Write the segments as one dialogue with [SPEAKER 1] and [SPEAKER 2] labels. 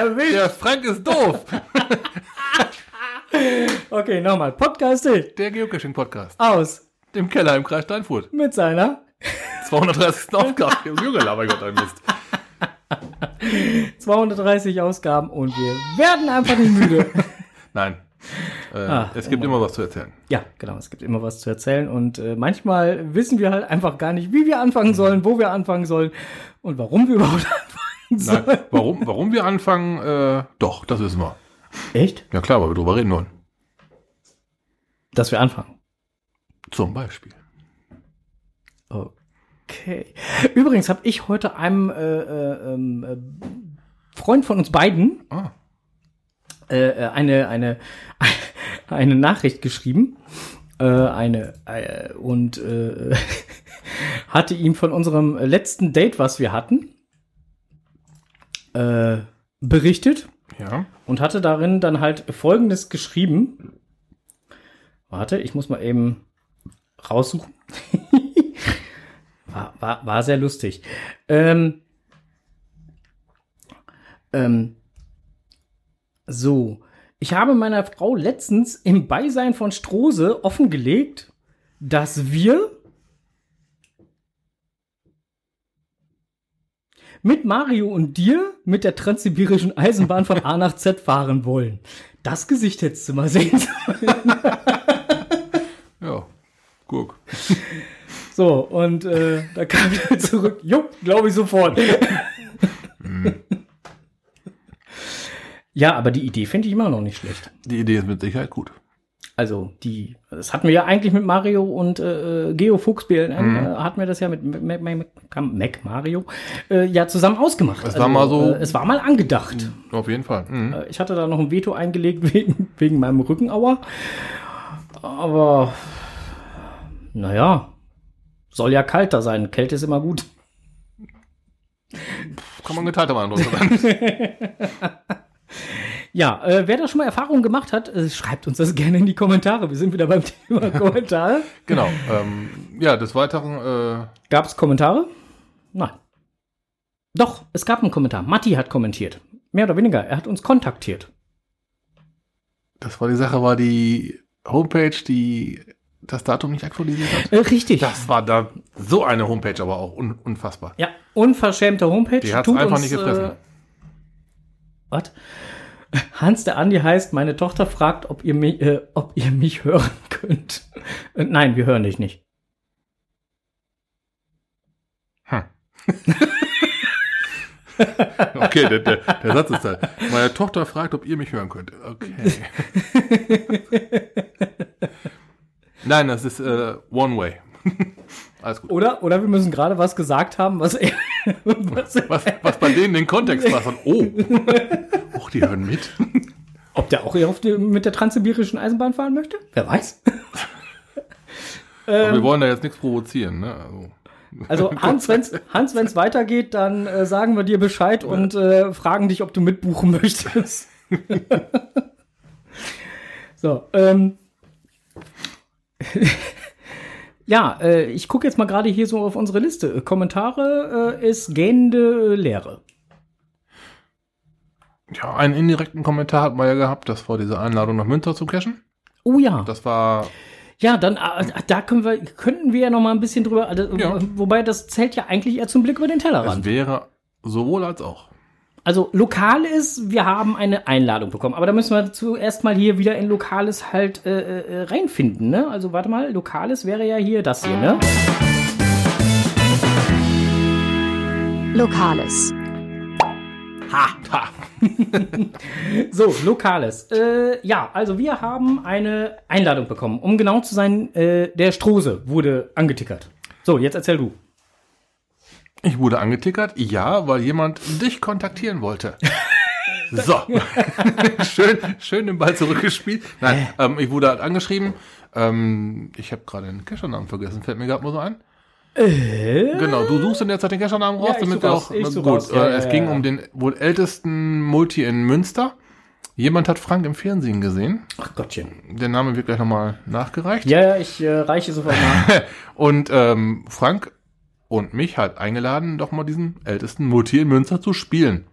[SPEAKER 1] Er will.
[SPEAKER 2] Der Frank ist doof.
[SPEAKER 1] Okay, nochmal. Podcast D.
[SPEAKER 2] Der Geocaching-Podcast.
[SPEAKER 1] Aus.
[SPEAKER 2] Dem Keller im Kreis Steinfurt.
[SPEAKER 1] Mit seiner
[SPEAKER 2] 230. Aufgabe. Junge, aber Gott, ein Mist.
[SPEAKER 1] 230 Ausgaben und wir werden einfach nicht müde.
[SPEAKER 2] Nein. Äh,
[SPEAKER 1] Ah,
[SPEAKER 2] es gibt immer was zu erzählen.
[SPEAKER 1] ja, genau. Es gibt immer was zu erzählen und äh, manchmal wissen wir halt einfach gar nicht, wie wir anfangen sollen, wo wir anfangen sollen und warum wir überhaupt anfangen
[SPEAKER 2] Nein, warum, warum wir anfangen, äh, doch, das wissen wir.
[SPEAKER 1] Echt?
[SPEAKER 2] Ja klar, weil wir drüber reden wollen.
[SPEAKER 1] Dass wir anfangen.
[SPEAKER 2] Zum Beispiel.
[SPEAKER 1] Okay. Übrigens habe ich heute einem äh, äh, ähm, äh, Freund von uns beiden
[SPEAKER 2] Ah,
[SPEAKER 1] äh, äh, eine, eine, eine Nachricht geschrieben. Äh, eine äh, und äh, hatte ihm von unserem letzten Date, was wir hatten, äh, berichtet
[SPEAKER 2] ja.
[SPEAKER 1] und hatte darin dann halt folgendes geschrieben. Warte, ich muss mal eben raussuchen. war, war, war sehr lustig. Ähm, ähm, so, ich habe meiner Frau letztens im Beisein von Strose offengelegt, dass wir mit Mario und dir mit der transsibirischen Eisenbahn von A nach Z fahren wollen. Das Gesicht hättest du mal sehen.
[SPEAKER 2] Ja. Guck.
[SPEAKER 1] So, und äh, da kam er zurück. Jo, glaube ich sofort. ja, aber die Idee finde ich immer noch nicht schlecht.
[SPEAKER 2] Die Idee ist mit Sicherheit gut.
[SPEAKER 1] Also die, das hatten wir ja eigentlich mit Mario und äh, Geo Fuchs BLN, äh, hatten wir das ja mit Mac, Mac, Mac, Mario äh, ja zusammen ausgemacht.
[SPEAKER 2] Es war mal so-
[SPEAKER 1] Äh, es war mal angedacht.
[SPEAKER 2] Auf jeden Fall. Mhm.
[SPEAKER 1] Äh, Ich hatte da noch ein Veto eingelegt wegen, wegen meinem Rückenauer. Aber naja, soll ja kalter sein. Kälte ist immer gut.
[SPEAKER 2] Kann man geteilter Meinung sein.
[SPEAKER 1] Ja, äh, wer da schon mal Erfahrungen gemacht hat, äh, schreibt uns das gerne in die Kommentare. Wir sind wieder beim Thema Kommentare.
[SPEAKER 2] genau. Ähm, ja, des Weiteren, äh,
[SPEAKER 1] Gab es Kommentare? Nein. Doch, es gab einen Kommentar. Matti hat kommentiert. Mehr oder weniger. Er hat uns kontaktiert.
[SPEAKER 2] das war die Sache, war die Homepage, die das Datum nicht aktualisiert hat.
[SPEAKER 1] Äh, richtig.
[SPEAKER 2] Das war da so eine Homepage, aber auch un unfassbar.
[SPEAKER 1] Ja, unverschämte Homepage.
[SPEAKER 2] Die hat's einfach nicht gefressen.
[SPEAKER 1] Äh, was? Hans der Andi heißt, meine Tochter fragt, ob ihr mich, äh, ob ihr mich hören könnt. Äh, nein, wir hören dich nicht.
[SPEAKER 2] Hm. Okay, der, der, der Satz ist da. Meine Tochter fragt, ob ihr mich hören könnt. Okay. Nein, das ist äh, One Way. Alles gut.
[SPEAKER 1] Oder, oder wir müssen gerade was gesagt haben, was er, was
[SPEAKER 2] Was, was bei denen den Kontext war, so, oh, oh, die hören mit.
[SPEAKER 1] Ob der auch die, mit der transsibirischen Eisenbahn fahren möchte? Wer weiß.
[SPEAKER 2] Aber wir wollen da jetzt nichts provozieren, ne? Also,
[SPEAKER 1] Also Hans, wenn's Hans, wenn's weitergeht, dann äh, sagen wir dir Bescheid und äh, fragen dich, ob du mitbuchen möchtest. so, ähm. Ja, äh, ich gucke jetzt mal gerade hier so auf unsere Liste. Äh, Kommentare äh, ist gähnende Leere.
[SPEAKER 2] ja, einen indirekten Kommentar hat man ja gehabt, das war diese Einladung nach Münster zu cashen.
[SPEAKER 1] Oh ja.
[SPEAKER 2] Das war,
[SPEAKER 1] Ja, dann äh, da können wir, könnten wir ja noch mal ein bisschen drüber. Also,
[SPEAKER 2] Ja.
[SPEAKER 1] Wobei das zählt ja eigentlich eher zum Blick über den Tellerrand.
[SPEAKER 2] wäre sowohl als auch.
[SPEAKER 1] Also lokal ist, wir haben eine Einladung bekommen, aber da müssen wir zuerst mal hier wieder in Lokales halt äh, äh, reinfinden, ne? Also warte mal, Lokales wäre ja hier das hier, ne?
[SPEAKER 3] Lokales.
[SPEAKER 2] Ha!
[SPEAKER 1] So, Lokales. Äh, ja, also wir haben eine Einladung bekommen. Um genau zu sein, äh, der Strose wurde angetickert. So, jetzt erzähl du.
[SPEAKER 2] Ich wurde angetickert, ja, weil jemand dich kontaktieren wollte. So. schön, schön den Ball zurückgespielt. Nein, ähm, ich wurde halt angeschrieben. Ähm, ich habe gerade den Cachernamen vergessen, fällt mir gerade mal so ein. Genau, du suchst in der Zeit den Cachernamen raus,
[SPEAKER 1] Ja,
[SPEAKER 2] damit wir auch. gut,
[SPEAKER 1] raus. Ja,
[SPEAKER 2] äh,
[SPEAKER 1] ja,
[SPEAKER 2] es ging um den wohl ältesten Multi in Münster. Jemand hat Frank im Fernsehen gesehen.
[SPEAKER 1] Ach Gottchen.
[SPEAKER 2] Der Name wird gleich nochmal nachgereicht.
[SPEAKER 1] Ja, ja, ich äh, reiche sofort nach.
[SPEAKER 2] Und ähm, Frank und mich halt eingeladen, doch mal diesen ältesten Multi in Münster zu spielen.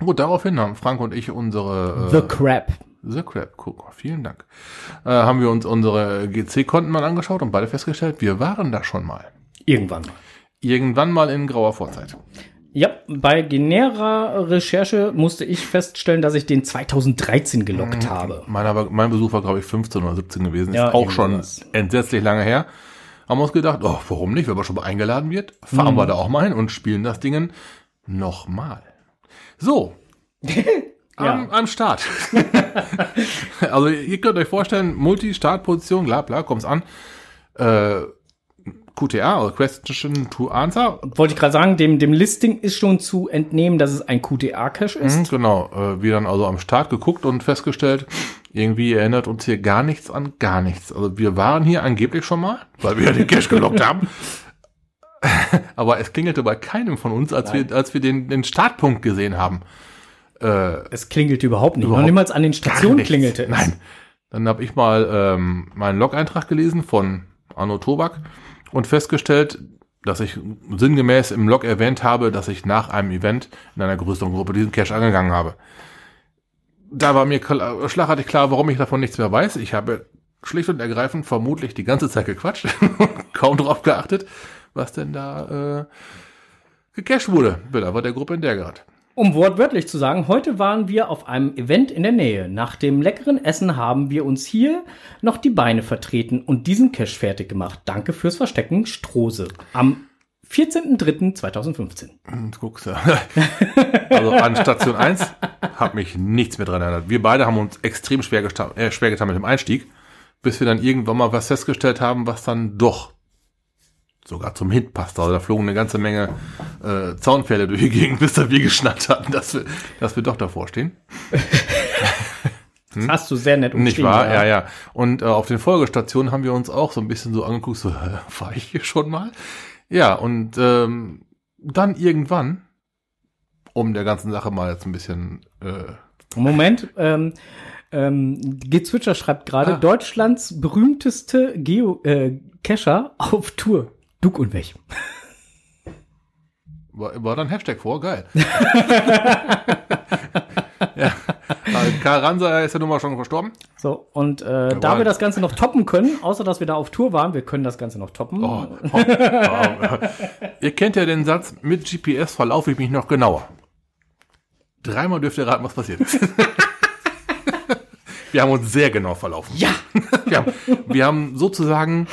[SPEAKER 2] Gut, daraufhin haben Frank und ich unsere
[SPEAKER 1] The Crap.
[SPEAKER 2] The Crab Cook, vielen Dank. Äh, haben wir uns unsere GC-Konten mal angeschaut und beide festgestellt, wir waren da schon mal.
[SPEAKER 1] Irgendwann.
[SPEAKER 2] Irgendwann mal in grauer Vorzeit.
[SPEAKER 1] Ja, bei generer Recherche musste ich feststellen, dass ich den 2013 gelockt habe.
[SPEAKER 2] Meiner war, mein Besuch war, glaube ich, 15 oder 17 gewesen.
[SPEAKER 1] Ja,
[SPEAKER 2] ist auch schon
[SPEAKER 1] irgendwas.
[SPEAKER 2] entsetzlich lange her. Haben wir uns gedacht, oh, warum nicht? Wenn man schon mal eingeladen wird, fahren wir da auch mal hin und spielen das Ding nochmal. So. am, am Start. also ihr könnt euch vorstellen, Multi-Startposition, bla bla, kommt's an. Äh, QTA, oder Question to Answer,
[SPEAKER 1] Wollte ich gerade sagen, dem, dem Listing ist schon zu entnehmen, dass es ein QTA-Cache ist.
[SPEAKER 2] Mhm, genau, äh, wir dann also am Start geguckt und festgestellt, irgendwie erinnert uns hier gar nichts an gar nichts. Also wir waren hier angeblich schon mal, weil wir ja den Cache gelockt haben. Aber es klingelte bei keinem von uns, als wir, als wir den, den Startpunkt gesehen haben. Äh,
[SPEAKER 1] Es klingelte überhaupt nicht.
[SPEAKER 2] Überhaupt
[SPEAKER 1] Noch niemals an den Stationen klingelte es.
[SPEAKER 2] Nein. Dann habe ich mal ähm, meinen Log-Eintrag gelesen von Arno Tobak und festgestellt, dass ich sinngemäß im Log erwähnt habe, dass ich nach einem Event in einer größeren Gruppe diesen Cache angegangen habe. Da war mir klar, schlagartig klar, warum ich davon nichts mehr weiß. Ich habe schlicht und ergreifend vermutlich die ganze Zeit gequatscht und kaum drauf geachtet, was denn da äh, gecached wurde. Bin aber der Gruppe in der gerade.
[SPEAKER 1] Um wortwörtlich zu sagen, heute waren wir auf einem Event in der Nähe. Nach dem leckeren Essen haben wir uns hier noch die Beine vertreten und diesen Cache fertig gemacht. Danke fürs Verstecken, Strose. Am 14.03.2015.
[SPEAKER 2] Jetzt guckst du. Also an Station 1 hat mich nichts mehr dran erinnert. Wir beide haben uns extrem schwer, äh, schwer getan mit dem Einstieg, bis wir dann irgendwann mal was festgestellt haben, was dann doch sogar zum Hint passt. Also da flogen eine ganze Menge äh, Zaunpfähle durch die Gegend, bis da wir geschnallt hatten, dass wir, dass wir doch davor stehen.
[SPEAKER 1] Das hast du sehr nett
[SPEAKER 2] Nicht
[SPEAKER 1] umschrieben,
[SPEAKER 2] wahr? Ja, ja. Und äh, auf den Folgestationen haben wir uns auch so ein bisschen so angeguckt, so, äh, war ich hier schon mal? Ja, und ähm, dann irgendwann, um der ganzen Sache mal jetzt ein bisschen äh,
[SPEAKER 1] Moment, ähm, ähm, Gezwitscher schreibt gerade,
[SPEAKER 2] Ah.
[SPEAKER 1] Deutschlands berühmteste Geo äh, Cacher auf Tour. Duck und Weg.
[SPEAKER 2] war, war dann Hashtag vor, geil. also Karl Ranser ist ja nun mal schon verstorben.
[SPEAKER 1] So, und äh, da wir das Ganze noch toppen können, außer dass wir da auf Tour waren, wir können das Ganze noch toppen.
[SPEAKER 2] Oh, oh, oh. Ihr kennt ja den Satz, mit GPS verlaufe ich mich noch genauer. Dreimal dürft ihr raten, was passiert ist. wir haben uns sehr genau verlaufen.
[SPEAKER 1] Ja!
[SPEAKER 2] Wir haben, wir haben sozusagen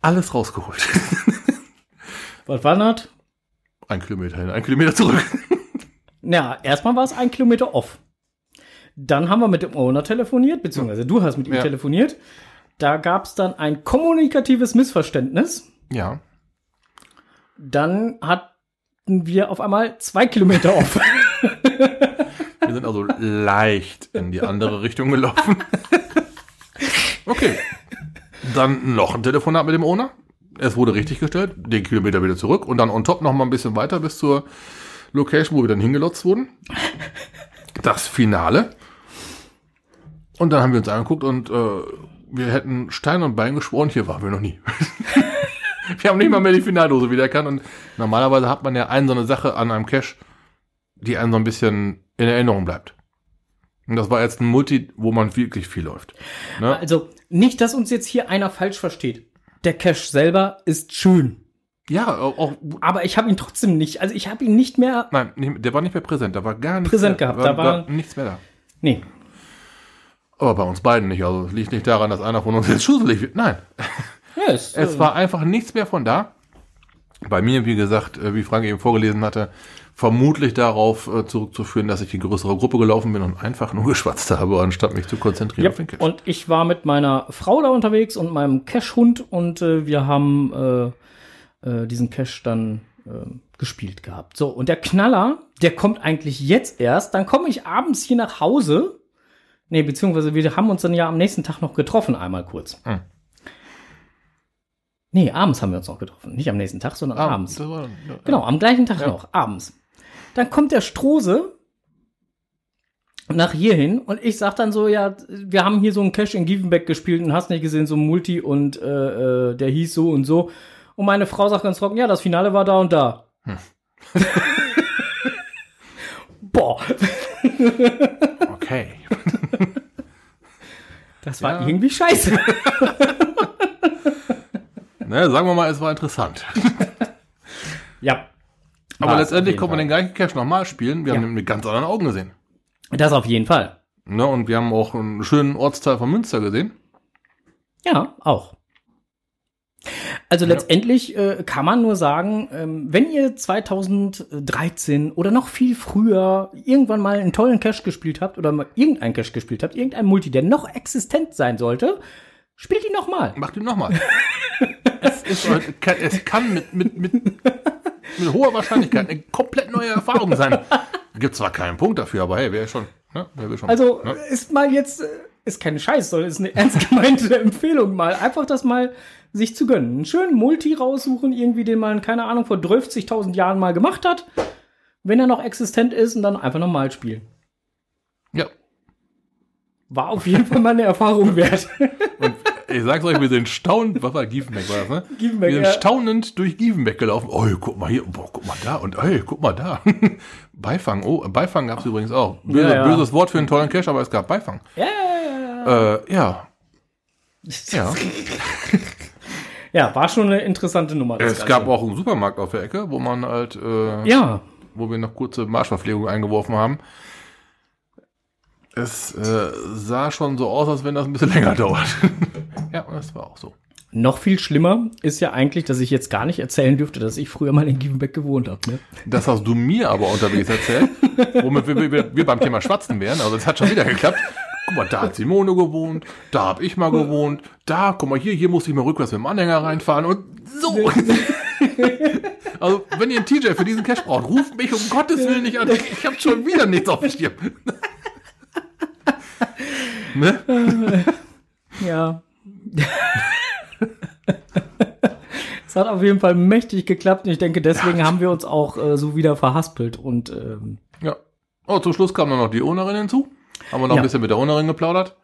[SPEAKER 2] alles rausgeholt.
[SPEAKER 1] Was war das?
[SPEAKER 2] Ein Kilometer hin, ein Kilometer zurück.
[SPEAKER 1] Ja, erstmal war es ein Kilometer off. Dann haben wir mit dem Owner telefoniert, beziehungsweise du hast mit ihm
[SPEAKER 2] Ja.
[SPEAKER 1] telefoniert. Da gab es dann ein kommunikatives Missverständnis.
[SPEAKER 2] Ja.
[SPEAKER 1] Dann hatten wir auf einmal zwei Kilometer off.
[SPEAKER 2] Wir sind also leicht in die andere Richtung gelaufen. Okay. Dann noch ein Telefonat mit dem Owner. Es wurde richtig gestellt, den Kilometer wieder zurück und dann on top noch mal ein bisschen weiter bis zur Location, wo wir dann hingelotst wurden. Das Finale. Und dann haben wir uns angeguckt und äh, wir hätten Stein und Bein geschworen, hier waren wir noch nie. wir haben nicht mal mehr die Finaldose wiedererkannt und normalerweise hat man ja eine so eine Sache an einem Cache, die einem so ein bisschen in Erinnerung bleibt. Und das war jetzt ein Multi, wo man wirklich viel läuft. Ne?
[SPEAKER 1] Also nicht, dass uns jetzt hier einer falsch versteht. Der Cache selber ist schön.
[SPEAKER 2] Ja, auch,
[SPEAKER 1] Aber ich habe ihn trotzdem nicht. Also ich habe ihn nicht mehr.
[SPEAKER 2] nein, der war nicht mehr präsent, da war gar nichts
[SPEAKER 1] Präsent
[SPEAKER 2] mehr,
[SPEAKER 1] gehabt,
[SPEAKER 2] war,
[SPEAKER 1] da war-
[SPEAKER 2] nichts mehr da.
[SPEAKER 1] Nee.
[SPEAKER 2] Aber bei uns beiden nicht. Also es liegt nicht daran, dass einer von uns jetzt schusselig wird. Nein,
[SPEAKER 1] Ja, es,
[SPEAKER 2] war einfach nichts mehr von da. Bei mir, wie gesagt, äh, wie Frank eben vorgelesen hatte, vermutlich darauf äh, zurückzuführen, dass ich in größere Gruppe gelaufen bin und einfach nur geschwatzt habe, anstatt mich zu konzentrieren
[SPEAKER 1] Ja,
[SPEAKER 2] auf den Cache.
[SPEAKER 1] und ich war mit meiner Frau da unterwegs und meinem Cache-Hund und äh, wir haben äh, äh, diesen Cache dann äh, gespielt gehabt. So, und der Knaller, der kommt eigentlich jetzt erst. Dann komme ich abends hier nach Hause. Nee, beziehungsweise wir haben uns dann ja am nächsten Tag noch getroffen, einmal kurz.
[SPEAKER 2] Hm.
[SPEAKER 1] Nee, abends haben wir uns noch getroffen. Nicht am nächsten Tag, sondern
[SPEAKER 2] Ah,
[SPEAKER 1] abends.
[SPEAKER 2] war- ja,
[SPEAKER 1] Genau, am gleichen Tag
[SPEAKER 2] Ja.
[SPEAKER 1] noch, abends. Dann kommt der Strose nach hier hin und ich sag dann so, ja, wir haben hier so einen Cash in Gievenbeck gespielt und hast nicht gesehen, so ein Multi und äh, äh, der hieß so und so. Und meine Frau sagt ganz trocken, ja, das Finale war da und da. Boah,
[SPEAKER 2] Okay.
[SPEAKER 1] das war
[SPEAKER 2] Ja.
[SPEAKER 1] irgendwie scheiße.
[SPEAKER 2] ne, sagen wir mal, es war interessant.
[SPEAKER 1] ja.
[SPEAKER 2] Aber letztendlich konnte man den gleichen Cache nochmal spielen. Wir
[SPEAKER 1] Ja.
[SPEAKER 2] haben ihn mit ganz anderen Augen gesehen.
[SPEAKER 1] Das auf jeden Fall.
[SPEAKER 2] Ne, und wir haben auch einen schönen Ortsteil von Münster gesehen.
[SPEAKER 1] Ja, auch. Also
[SPEAKER 2] Ja.
[SPEAKER 1] letztendlich äh, kann man nur sagen, ähm, wenn ihr 2013 oder noch viel früher irgendwann mal einen tollen Cache gespielt habt oder mal irgendeinen Cache gespielt habt, irgendein Multi, der noch existent sein sollte, spielt ihn nochmal.
[SPEAKER 2] Macht ihn nochmal. es, ist, kann- es kann mit, mit, mit, mit hoher Wahrscheinlichkeit eine komplett neue Erfahrung sein. Gibt zwar keinen Punkt dafür, aber hey, wer schon? Ne? Wer schon?
[SPEAKER 1] Also
[SPEAKER 2] ne?
[SPEAKER 1] ist mal jetzt, äh, ist kein Scheiß, sondern ist eine ernst gemeinte Empfehlung mal. Einfach das mal sich zu gönnen. Einen schönen Multi raussuchen, irgendwie den man, keine Ahnung, vor 12.000 Jahren mal gemacht hat. Wenn er noch existent ist und dann einfach nochmal spielen.
[SPEAKER 2] Ja.
[SPEAKER 1] War auf jeden Fall mal eine Erfahrung wert.
[SPEAKER 2] Und ich sag's euch, wir sind staunend, was war Giefenbeck war das, ne?
[SPEAKER 1] Giefenbeck,
[SPEAKER 2] wir sind
[SPEAKER 1] ja.
[SPEAKER 2] staunend durch Giefenbeck gelaufen. Oh, guck mal hier, boah, guck mal da und hey, guck mal da. Beifang, oh, Beifang gab's übrigens auch. Böse,
[SPEAKER 1] Ja, ja.
[SPEAKER 2] Böses Wort für einen tollen Cache, aber es gab Beifang.
[SPEAKER 1] ja, ja, ja.
[SPEAKER 2] Äh, ja. Ja.
[SPEAKER 1] Ja, war schon eine interessante Nummer.
[SPEAKER 2] Es
[SPEAKER 1] Ganze.
[SPEAKER 2] gab auch einen Supermarkt auf der Ecke, wo man halt, äh,
[SPEAKER 1] Ja,
[SPEAKER 2] wo wir noch kurze Marschverpflegung eingeworfen haben. Es äh, sah schon so aus, als wenn das ein bisschen länger dauert. ja, das war auch so.
[SPEAKER 1] noch viel schlimmer ist ja eigentlich, dass ich jetzt gar nicht erzählen dürfte, dass ich früher mal in Givenbeck gewohnt habe. Ne?
[SPEAKER 2] Das hast du mir aber unterwegs erzählt, womit wir, wir, wir beim Thema Schwatzen wären. Also das hat schon wieder geklappt. Guck mal, da hat Simone gewohnt, da habe ich mal gewohnt, da, guck mal hier, hier musste ich mal rückwärts mit dem Anhänger reinfahren und so. Also, wenn ihr einen TJ für diesen Cash braucht, ruft mich um Gottes Willen nicht an. Ich habe schon wieder nichts auf dem Schirm. ne?
[SPEAKER 1] Ja. Es hat auf jeden Fall mächtig geklappt und ich denke, deswegen haben wir uns auch äh, so wieder verhaspelt und ähm,
[SPEAKER 2] Ja. Oh, zum Schluss kam dann noch die Ownerin hinzu. Haben wir noch
[SPEAKER 1] Ja.
[SPEAKER 2] ein bisschen mit der Ownerin geplaudert.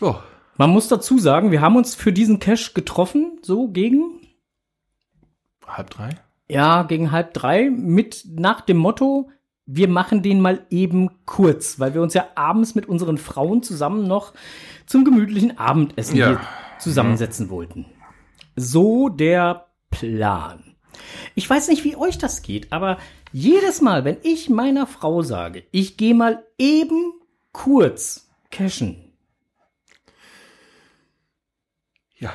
[SPEAKER 2] Oh,
[SPEAKER 1] man muss dazu sagen, wir haben uns für diesen Cash getroffen, so gegen,
[SPEAKER 2] halb drei?
[SPEAKER 1] ja, gegen halb drei, mit nach dem Motto, wir machen den mal eben kurz, weil wir uns ja abends mit unseren Frauen zusammen noch zum gemütlichen Abendessen
[SPEAKER 2] Ja.
[SPEAKER 1] hier zusammensetzen wollten. So der Plan. Ich weiß nicht, wie euch das geht, aber jedes Mal, wenn ich meiner Frau sage, ich gehe mal eben kurz cashen,
[SPEAKER 2] Ja.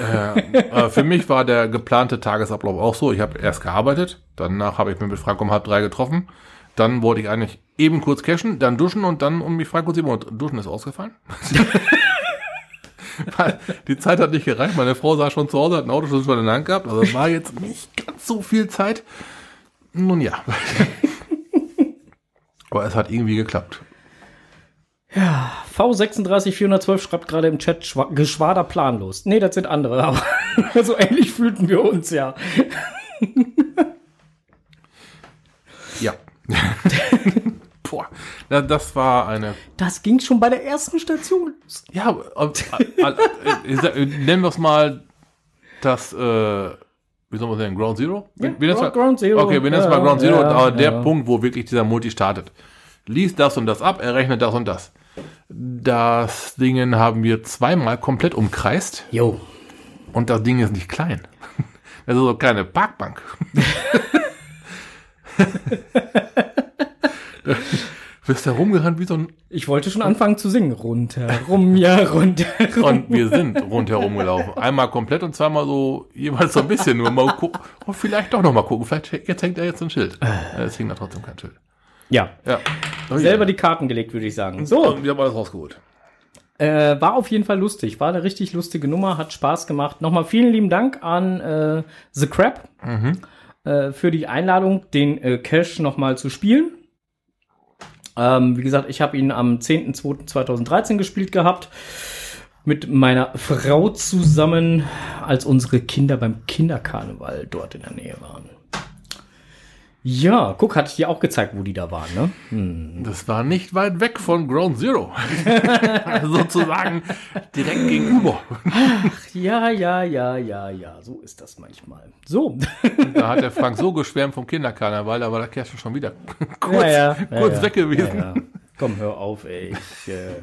[SPEAKER 2] äh, äh, für mich war der geplante Tagesablauf auch so. Ich habe erst gearbeitet, danach habe ich mich mit Frank um halb drei getroffen. Dann wollte ich eigentlich eben kurz cashen, dann duschen und dann um mich Frank sieben Uhr. Duschen ist ausgefallen. Die Zeit hat nicht gereicht. Meine Frau saß schon zu Hause, hat einen Autoschlüssel schon in der Hand gehabt. Also war jetzt nicht ganz so viel Zeit. Nun ja. Aber es hat irgendwie geklappt.
[SPEAKER 1] V36412 schreibt gerade im Chat Schwa Geschwader planlos. Nee, das sind andere, aber so ähnlich fühlten wir uns ja.
[SPEAKER 2] Ja. Boah, das war eine
[SPEAKER 1] Das ging schon bei der ersten Station.
[SPEAKER 2] Ja, äh, äh, äh, äh, nennen wir es mal das, äh, wie soll man sagen, Ground Zero?
[SPEAKER 1] Ja,
[SPEAKER 2] wir
[SPEAKER 1] Ground-
[SPEAKER 2] mal,
[SPEAKER 1] Ground Zero.
[SPEAKER 2] Okay, wir nennen es mal Ground Zero, aber der. Punkt, wo wirklich dieser Multi startet. Liest das und das ab, er rechnet das und das. Das Ding haben wir zweimal komplett umkreist
[SPEAKER 1] Jo.
[SPEAKER 2] und das Ding ist nicht klein. Das ist so keine Parkbank. Du bist da rumgerannt wie so ein
[SPEAKER 1] Ich wollte schon anfangen zu singen. Rundherum, ja, rundherum.
[SPEAKER 2] Und wir sind rundherum gelaufen. Einmal komplett und zweimal so jeweils so ein bisschen. Nur mal gucken. Oh, vielleicht doch noch mal gucken. Vielleicht jetzt hängt da jetzt ein Schild. Ja, Es hing da trotzdem kein Schild.
[SPEAKER 1] Ja,
[SPEAKER 2] Ja. Oh,
[SPEAKER 1] selber
[SPEAKER 2] ja.
[SPEAKER 1] die Karten gelegt, würde ich sagen. So,
[SPEAKER 2] Und wir haben alles rausgeholt.
[SPEAKER 1] äh, war auf jeden Fall lustig. War eine richtig lustige Nummer, hat Spaß gemacht. Nochmal vielen lieben Dank an äh, The Crab äh, für die Einladung, den äh, Cash nochmal zu spielen. Ähm, wie gesagt, ich habe ihn am 10.02.2013 gespielt gehabt. Mit meiner Frau zusammen, als unsere Kinder beim Kinderkarneval dort in der Nähe waren. Ja, guck, hatte ich dir auch gezeigt, wo die da waren, ne? Hm.
[SPEAKER 2] Das war nicht weit weg von Ground Zero. Sozusagen direkt gegenüber.
[SPEAKER 1] Ja, ja, ja, ja, ja, so ist das manchmal. So.
[SPEAKER 2] Da hat der Frank so geschwärmt vom Kinderkarneval, da war der Kerl schon wieder kurz,
[SPEAKER 1] Ja, ja, ja,
[SPEAKER 2] kurz weg gewesen.
[SPEAKER 1] Komm, hör auf, ey. Ich, äh,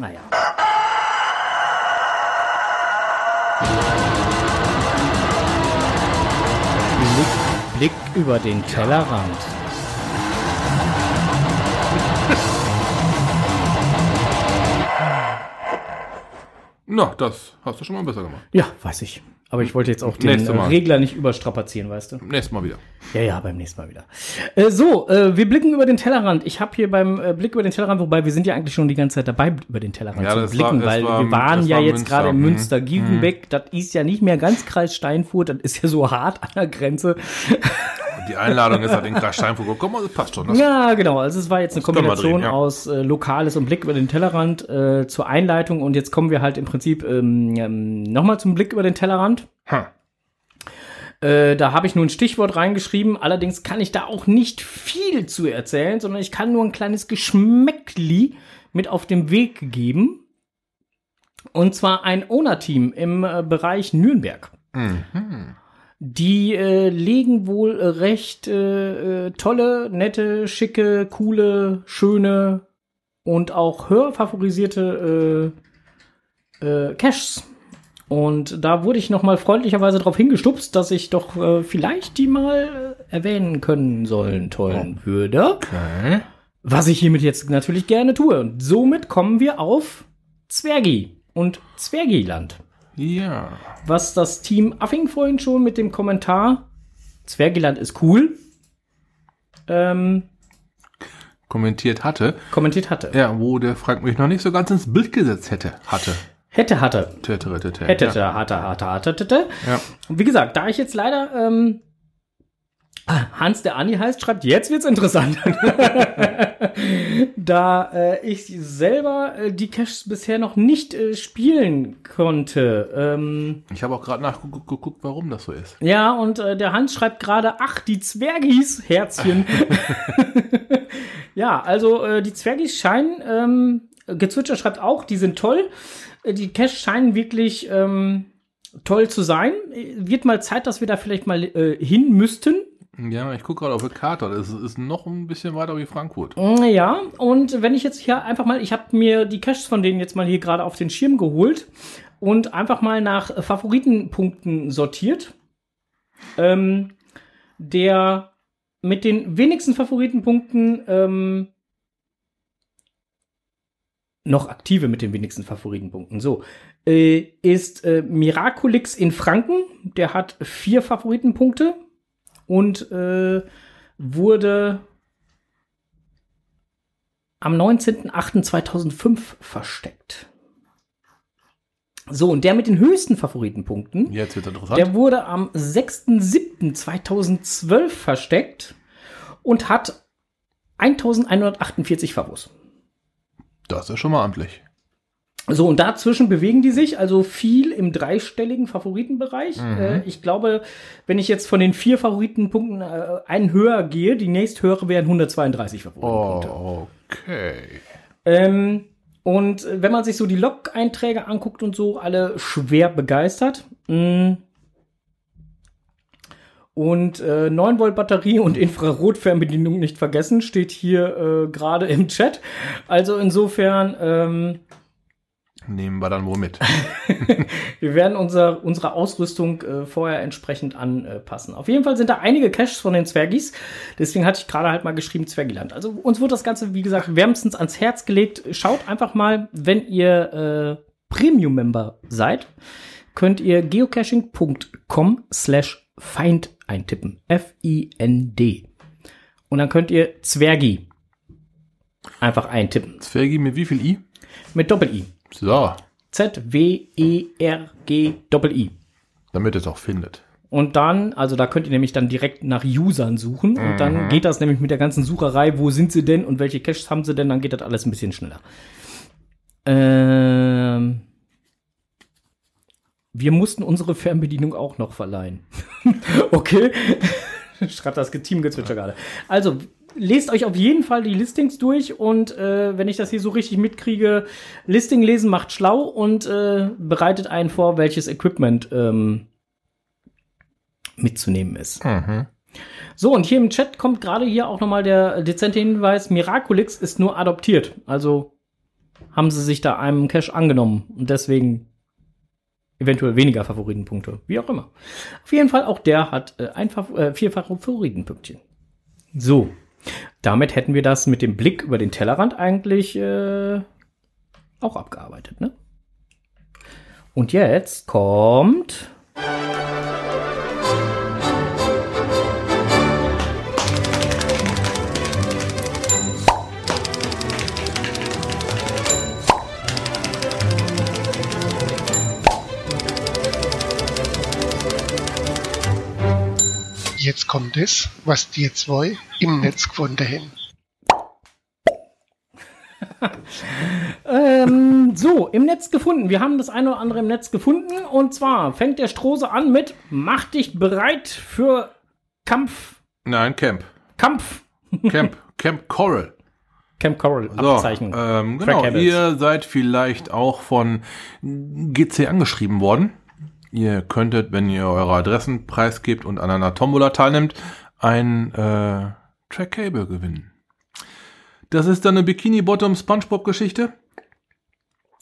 [SPEAKER 1] naja. Blick, über den Tellerrand.
[SPEAKER 2] Na, das hast du schon mal besser gemacht.
[SPEAKER 1] Ja, weiß ich. Aber ich wollte jetzt auch den äh. Regler nicht überstrapazieren, weißt du?
[SPEAKER 2] Nächstes Mal wieder.
[SPEAKER 1] Ja, ja, beim nächsten Mal wieder. Äh, so, äh, wir blicken über den Tellerrand. Ich habe hier beim äh, Blick über den Tellerrand, wobei wir sind ja eigentlich schon die ganze Zeit dabei, über den Tellerrand
[SPEAKER 2] Ja,
[SPEAKER 1] zu blicken,
[SPEAKER 2] war-
[SPEAKER 1] weil
[SPEAKER 2] war-
[SPEAKER 1] wir waren ja
[SPEAKER 2] war
[SPEAKER 1] jetzt gerade in
[SPEAKER 2] Mhm.
[SPEAKER 1] Münster, Gievenbeck. Das ist ja nicht mehr ganz Kreis Steinfurt, das ist ja so hart an der Grenze.
[SPEAKER 2] Die Einladung ist halt in Kreis Steinfurt gekommen, also passt schon. Das
[SPEAKER 1] Ja, genau. Also es war jetzt eine Kombination
[SPEAKER 2] drehen, ja.
[SPEAKER 1] aus äh, Lokales und Blick über den Tellerrand äh, zur Einleitung. Und jetzt kommen wir halt im Prinzip ähm, ähm, nochmal zum Blick über den Tellerrand.
[SPEAKER 2] Ha.
[SPEAKER 1] Äh, da habe ich nur ein Stichwort reingeschrieben. Allerdings kann ich da auch nicht viel zu erzählen, sondern ich kann nur ein kleines Geschmäckli mit auf den Weg geben. Und zwar ein Owner-Team im äh, Bereich Nürnberg.
[SPEAKER 2] Mhm.
[SPEAKER 1] Die äh, legen wohl äh, recht äh, äh, tolle, nette, schicke, coole, schöne und auch hörfavorisierte äh, äh, Caches. Und da wurde ich noch mal freundlicherweise darauf hingestupst, dass ich doch äh, vielleicht die mal äh, erwähnen können sollen, tollen würde.
[SPEAKER 2] Okay.
[SPEAKER 1] Was ich hiermit jetzt natürlich gerne tue. Und somit kommen wir auf Zwergi und Zwergiland
[SPEAKER 2] Ja.
[SPEAKER 1] was das Team Affing vorhin schon mit dem Kommentar Zwergiland ist cool ähm,
[SPEAKER 2] Kommentiert hatte.
[SPEAKER 1] kommentiert hatte.
[SPEAKER 2] Ja, wo der Frank mich noch nicht so ganz ins Bild gesetzt hätte. Hatte.
[SPEAKER 1] Hätte, hatte. Hätte, hatte, hatte, hatte.
[SPEAKER 2] Ja.
[SPEAKER 1] Wie gesagt, da ich jetzt leider ähm, Hans der Andi heißt, schreibt, jetzt wird's interessant. da äh, ich selber äh, die Caches bisher noch nicht äh, spielen konnte. Ähm,
[SPEAKER 2] Ich habe auch gerade nachgeguckt, warum das so ist.
[SPEAKER 1] Ja, und äh, der Hans schreibt gerade, ach, die Zwergis, Herzchen. ja, also äh, die Zwergis scheinen, ähm, Gezwitscher schreibt auch, die sind toll. Äh, Die Cash scheinen wirklich ähm, toll zu sein. Äh, Wird mal Zeit, dass wir da vielleicht mal äh, hin müssten.
[SPEAKER 2] Ja, ich gucke gerade auf die Karte. Das ist noch ein bisschen weiter wie Frankfurt.
[SPEAKER 1] Mm, Ja, und wenn ich jetzt hier einfach mal, ich habe mir die Caches von denen jetzt mal hier gerade auf den Schirm geholt und einfach mal nach Favoritenpunkten sortiert. Ähm, der mit den wenigsten Favoritenpunkten ähm, noch aktive mit den wenigsten Favoritenpunkten. So äh, ist äh, Miraculix in Franken. Der hat vier Favoritenpunkte und äh, wurde am 19.08.2005 versteckt. So, und der mit den höchsten Favoritenpunkten,
[SPEAKER 2] Jetzt wird interessant.
[SPEAKER 1] der wurde am 6.07.2012 versteckt und hat 1148 Favos.
[SPEAKER 2] das ist schon mal amtlich.
[SPEAKER 1] So, und dazwischen bewegen die sich, also viel im dreistelligen Favoritenbereich.
[SPEAKER 2] Mhm.
[SPEAKER 1] Äh, ich glaube, wenn ich jetzt von den vier Favoritenpunkten äh, einen höher gehe, die nächsthöhere wären 132 Favoritenpunkte.
[SPEAKER 2] Oh, okay.
[SPEAKER 1] Ähm, und wenn man sich so die Log-Einträge anguckt und so, alle schwer begeistert. Mm. Und äh, 9 Volt Batterie und Infrarotfernbedienung nicht vergessen, steht hier äh, gerade im Chat. Also insofern, ähm,
[SPEAKER 2] Nehmen wir dann wohl mit.
[SPEAKER 1] wir werden unser, unsere Ausrüstung äh, vorher entsprechend anpassen. Auf jeden Fall sind da einige Caches von den Zwergis. Deswegen hatte ich gerade halt mal geschrieben Zwergiland. Also uns wird das Ganze, wie gesagt, wärmstens ans Herz gelegt. Schaut einfach mal, wenn ihr äh, Premium-Member seid, könnt ihr geocaching.com slash Feind eintippen. F-I-N-D. Und dann könnt ihr Zwergi einfach eintippen.
[SPEAKER 2] Zwergi mit wie viel I?
[SPEAKER 1] Mit Doppel-I.
[SPEAKER 2] So,
[SPEAKER 1] Z-W-E-R-G Doppel-I.
[SPEAKER 2] damit es auch findet.
[SPEAKER 1] Und dann, also da könnt ihr nämlich dann direkt nach Usern suchen und dann geht das nämlich mit der ganzen Sucherei, wo sind sie denn und welche Caches haben sie denn, dann geht das alles ein bisschen schneller. Ähm, wir mussten unsere Fernbedienung auch noch verleihen. okay. Schreibt das Teamgezwitscher gerade. Also, lest euch auf jeden Fall die Listings durch und äh, wenn ich das hier so richtig mitkriege, Listing lesen macht schlau und äh, bereitet einen vor, welches Equipment ähm, mitzunehmen ist.
[SPEAKER 2] Mhm.
[SPEAKER 1] So, und hier im Chat kommt gerade hier auch nochmal der dezente Hinweis, Miraculix ist nur adoptiert. Also haben sie sich da einem Cache angenommen und deswegen eventuell weniger Favoritenpunkte. Wie auch immer. Auf jeden Fall, auch der hat äh, einfach äh, vierfache Favoritenpünktchen. So, damit hätten wir das mit dem Blick über den Tellerrand eigentlich äh, auch abgearbeitet, ne? Und jetzt kommt
[SPEAKER 3] Jetzt kommt es, was die zwei im Netz gefunden haben.
[SPEAKER 1] Ähm, so, im Netz gefunden. Wir haben das eine oder andere im Netz gefunden. Und zwar fängt der Strose an mit Mach dich bereit für Kampf.
[SPEAKER 2] Nein, Camp.
[SPEAKER 1] Kampf.
[SPEAKER 2] Camp. Camp Coral.
[SPEAKER 1] Camp Coral
[SPEAKER 2] So,
[SPEAKER 1] Abzeichen.
[SPEAKER 2] ähm, genau. Ihr seid vielleicht auch von GC angeschrieben worden. Ihr könntet, wenn ihr eure Adressen preisgebt und an einer Tombola teilnimmt, ein äh, Track Cable gewinnen. Das ist dann eine Bikini Bottom SpongeBob Geschichte.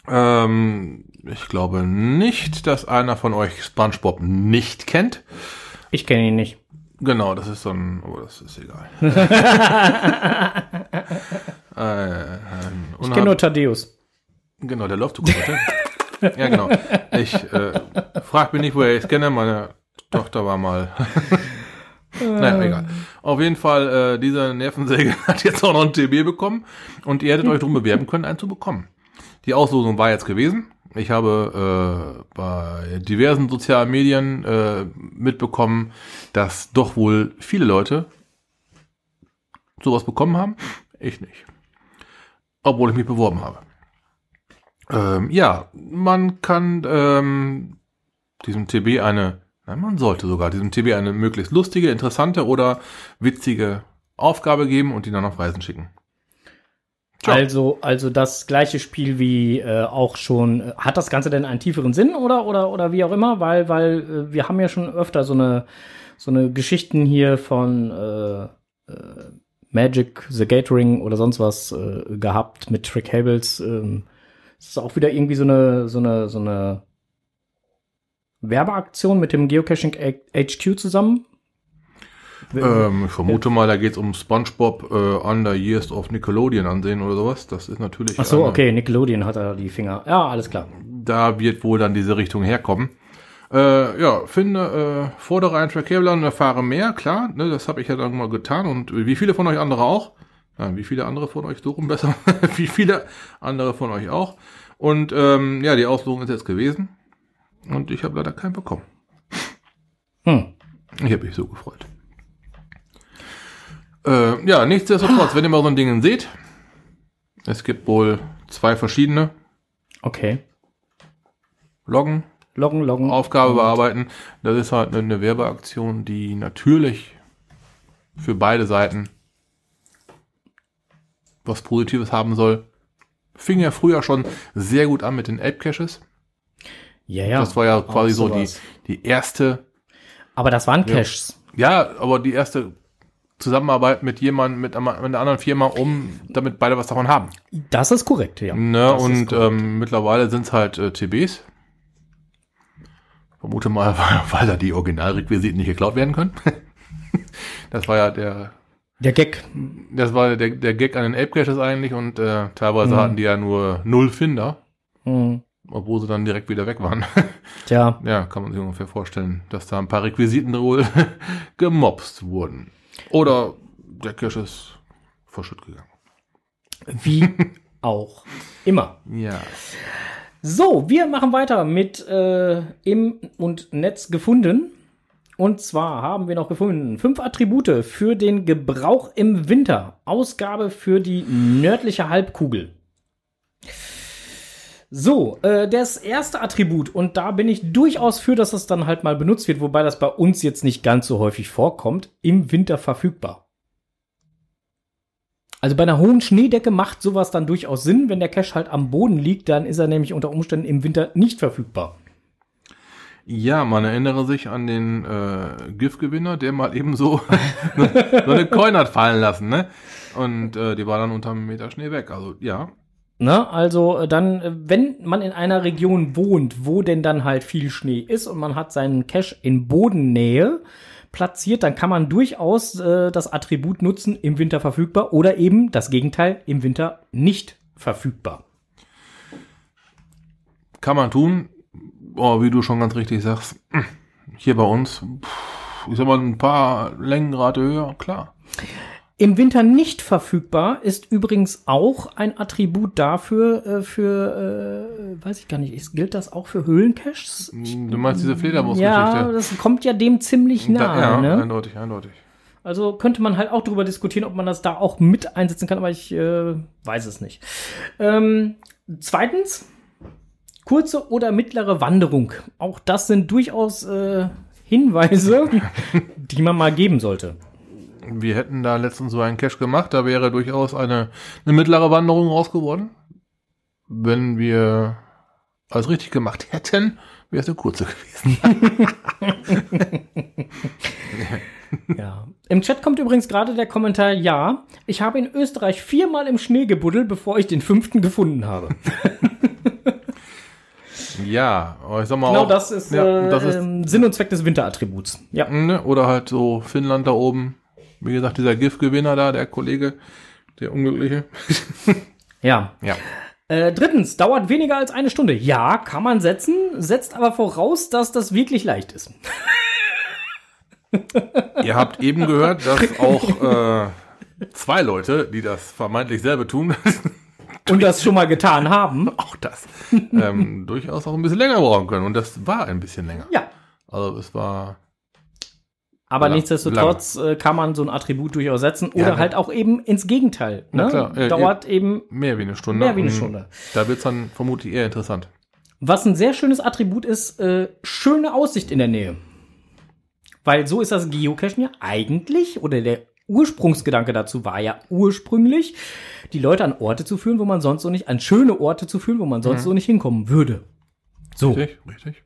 [SPEAKER 2] Ähm, ich glaube nicht, dass einer von euch SpongeBob nicht kennt.
[SPEAKER 1] Ich kenne ihn nicht.
[SPEAKER 2] Genau, das ist so ein. Oh, das ist egal. äh, ein
[SPEAKER 1] Ich kenne nur Thaddeus.
[SPEAKER 2] Genau, der läuft sogar heute. Ja, genau. Ich äh, frag mich nicht, woher ich es kenne. Meine Tochter war mal. naja, egal. Auf jeden Fall, äh, diese Nervensäge hat jetzt auch noch ein TB bekommen und ihr hättet euch darum bewerben können, einen zu bekommen. Die Auslosung war jetzt gewesen. Ich habe äh, bei diversen sozialen Medien äh, mitbekommen, dass doch wohl viele Leute sowas bekommen haben. Ich nicht. Obwohl ich mich beworben habe. Ähm, ja, man kann ähm, diesem TB eine, nein, man sollte sogar diesem TB eine möglichst lustige, interessante oder witzige Aufgabe geben und ihn dann auf Reisen schicken. Tja.
[SPEAKER 1] Also, also das gleiche Spiel wie äh, auch schon. äh, Hat das Ganze denn einen tieferen Sinn oder oder oder wie auch immer? Weil weil äh, wir haben ja schon öfter so eine so eine Geschichten hier von äh, äh, Magic the Gathering oder sonst was gehabt mit Trick Hables. Ähm, ist das auch wieder irgendwie so eine so eine so eine Werbeaktion mit dem Geocaching HQ zusammen?
[SPEAKER 2] Ähm, ich vermute mal, da geht es um SpongeBob äh, Under Years of Nickelodeon ansehen oder sowas. Das ist natürlich.
[SPEAKER 1] Ach so,
[SPEAKER 2] eine-
[SPEAKER 1] okay, Nickelodeon hat da die Finger. Ja, alles klar.
[SPEAKER 2] Da wird wohl dann diese Richtung herkommen. Äh, ja, finde, äh, fordere einen Trackable und erfahre mehr, klar, ne, das habe ich ja dann mal getan und wie viele von euch andere auch. Wie viele andere von euch so rum besser, wie viele andere von euch auch. Und ähm, ja, die Auslosung ist jetzt gewesen und ich habe leider keinen bekommen.
[SPEAKER 1] Hm.
[SPEAKER 2] Ich habe mich so gefreut. Äh, ja, nichtsdestotrotz, wenn ihr mal so ein Ding seht, es gibt wohl zwei verschiedene.
[SPEAKER 1] Okay.
[SPEAKER 2] Loggen,
[SPEAKER 1] Loggen, loggen.
[SPEAKER 2] Aufgabe bearbeiten. Das ist halt eine Werbeaktion, die natürlich für beide Seiten was Positives haben soll. Fing ja früher schon sehr gut an mit den Ape-Caches.
[SPEAKER 1] Ja, ja.
[SPEAKER 2] das war ja quasi so die, die erste,
[SPEAKER 1] Aber das waren Caches.
[SPEAKER 2] ja, aber die erste Zusammenarbeit mit jemandem, mit, einer- mit einer anderen Firma, um damit beide was davon haben.
[SPEAKER 1] Das ist korrekt, ja.
[SPEAKER 2] Ne,
[SPEAKER 1] Das
[SPEAKER 2] und
[SPEAKER 1] korrekt.
[SPEAKER 2] ähm, mittlerweile sind es halt äh, TBs. Vermute mal, weil, weil da die Originalrequisiten nicht geklaut werden können. das war ja der,
[SPEAKER 1] der Gag.
[SPEAKER 2] das war der, der Gag an den Ape Caches eigentlich und äh, teilweise
[SPEAKER 1] Mhm.
[SPEAKER 2] hatten die ja nur null Finder,
[SPEAKER 1] Hm.
[SPEAKER 2] obwohl sie dann direkt wieder weg waren.
[SPEAKER 1] Tja,
[SPEAKER 2] ja, kann man sich ungefähr vorstellen, dass da ein paar Requisiten wohl gemobst wurden. Oder der Cache ist verschütt gegangen.
[SPEAKER 1] wie auch immer.
[SPEAKER 2] Ja.
[SPEAKER 1] So, wir machen weiter mit äh, im und Netz gefunden. Und zwar haben wir noch gefunden fünf Attribute für den Gebrauch im Winter. Ausgabe für die nördliche Halbkugel. So, äh, das erste Attribut, und da bin ich durchaus für, dass das dann halt mal benutzt wird, wobei das bei uns jetzt nicht ganz so häufig vorkommt, im Winter verfügbar. Also bei einer hohen Schneedecke macht sowas dann durchaus Sinn. Wenn der Cache halt am Boden liegt, dann ist er nämlich unter Umständen im Winter nicht verfügbar.
[SPEAKER 2] Ja, man erinnere sich an den äh, GIF-Gewinner, der mal eben so, so eine Coin hat fallen lassen, ne? Und äh, die war dann unter einem Meter Schnee weg. Also ja,
[SPEAKER 1] Ne? Also äh, dann, äh, wenn man in einer Region wohnt, wo denn dann halt viel Schnee ist und man hat seinen Cache in Bodennähe platziert, dann kann man durchaus äh, das Attribut nutzen, im Winter verfügbar oder eben das Gegenteil, im Winter nicht verfügbar.
[SPEAKER 2] kann man tun. Oh, wie du schon ganz richtig sagst, hier bei uns, ich sag mal, ein paar Längengrade höher, klar.
[SPEAKER 1] Im Winter nicht verfügbar ist übrigens auch ein Attribut dafür, äh, für, äh, weiß ich gar nicht, ist, gilt das auch für Höhlencaches?
[SPEAKER 2] Du meinst diese
[SPEAKER 1] Ja,
[SPEAKER 2] Fledermausgeschichte?
[SPEAKER 1] das kommt ja dem ziemlich
[SPEAKER 2] Da-
[SPEAKER 1] nahe.
[SPEAKER 2] ja,
[SPEAKER 1] ne?
[SPEAKER 2] eindeutig, eindeutig.
[SPEAKER 1] Also könnte man halt auch darüber diskutieren, ob man das da auch mit einsetzen kann, aber ich äh, weiß es nicht. Ähm, zweitens, kurze oder mittlere Wanderung. Auch das sind durchaus äh, Hinweise, die man mal geben sollte.
[SPEAKER 2] Wir hätten da letztens so einen Cache gemacht, da wäre durchaus eine, eine mittlere Wanderung raus geworden. Wenn wir alles richtig gemacht hätten, wäre es eine kurze gewesen.
[SPEAKER 1] Ja. Im Chat kommt übrigens gerade der Kommentar, ja, ich habe in Österreich viermal im Schnee gebuddelt, bevor ich den fünften gefunden habe.
[SPEAKER 2] Ja, aber ich sag mal
[SPEAKER 1] Genau
[SPEAKER 2] auch,
[SPEAKER 1] das ist,
[SPEAKER 2] ja,
[SPEAKER 1] äh,
[SPEAKER 2] das ist
[SPEAKER 1] ähm, Sinn und Zweck des Winterattributs. Ja.
[SPEAKER 2] ne, oder halt so Finnland da oben. Wie gesagt, dieser GIF-Gewinner da, der Kollege, der Unglückliche.
[SPEAKER 1] Ja.
[SPEAKER 2] Ja.
[SPEAKER 1] Äh, drittens, dauert weniger als eine Stunde. Ja, kann man setzen, setzt aber voraus, dass das wirklich leicht ist.
[SPEAKER 2] Ihr habt eben gehört, dass auch äh, zwei Leute, die das vermeintlich selber tun,
[SPEAKER 1] Und das schon mal getan haben.
[SPEAKER 2] auch das, ähm, durchaus auch ein bisschen länger brauchen können. Und das war ein bisschen länger.
[SPEAKER 1] Ja.
[SPEAKER 2] Also es war
[SPEAKER 1] Aber
[SPEAKER 2] Lang-
[SPEAKER 1] nichtsdestotrotz äh, kann man so ein Attribut durchaus setzen oder
[SPEAKER 2] Ja,
[SPEAKER 1] halt auch eben ins Gegenteil. Ne?
[SPEAKER 2] klar, äh,
[SPEAKER 1] Dauert eben.
[SPEAKER 2] mehr wie eine Stunde.
[SPEAKER 1] Mehr wie eine
[SPEAKER 2] Und
[SPEAKER 1] Stunde.
[SPEAKER 2] Da wird's dann vermutlich eher interessant.
[SPEAKER 1] Was ein sehr schönes Attribut ist, äh, schöne Aussicht in der Nähe. Weil so ist das Geocachen ja eigentlich, oder der Ursprungsgedanke dazu war ja ursprünglich, die Leute an Orte zu führen, wo man sonst so nicht, an schöne Orte zu führen, wo man sonst so nicht hinkommen würde. So.
[SPEAKER 2] Richtig, richtig.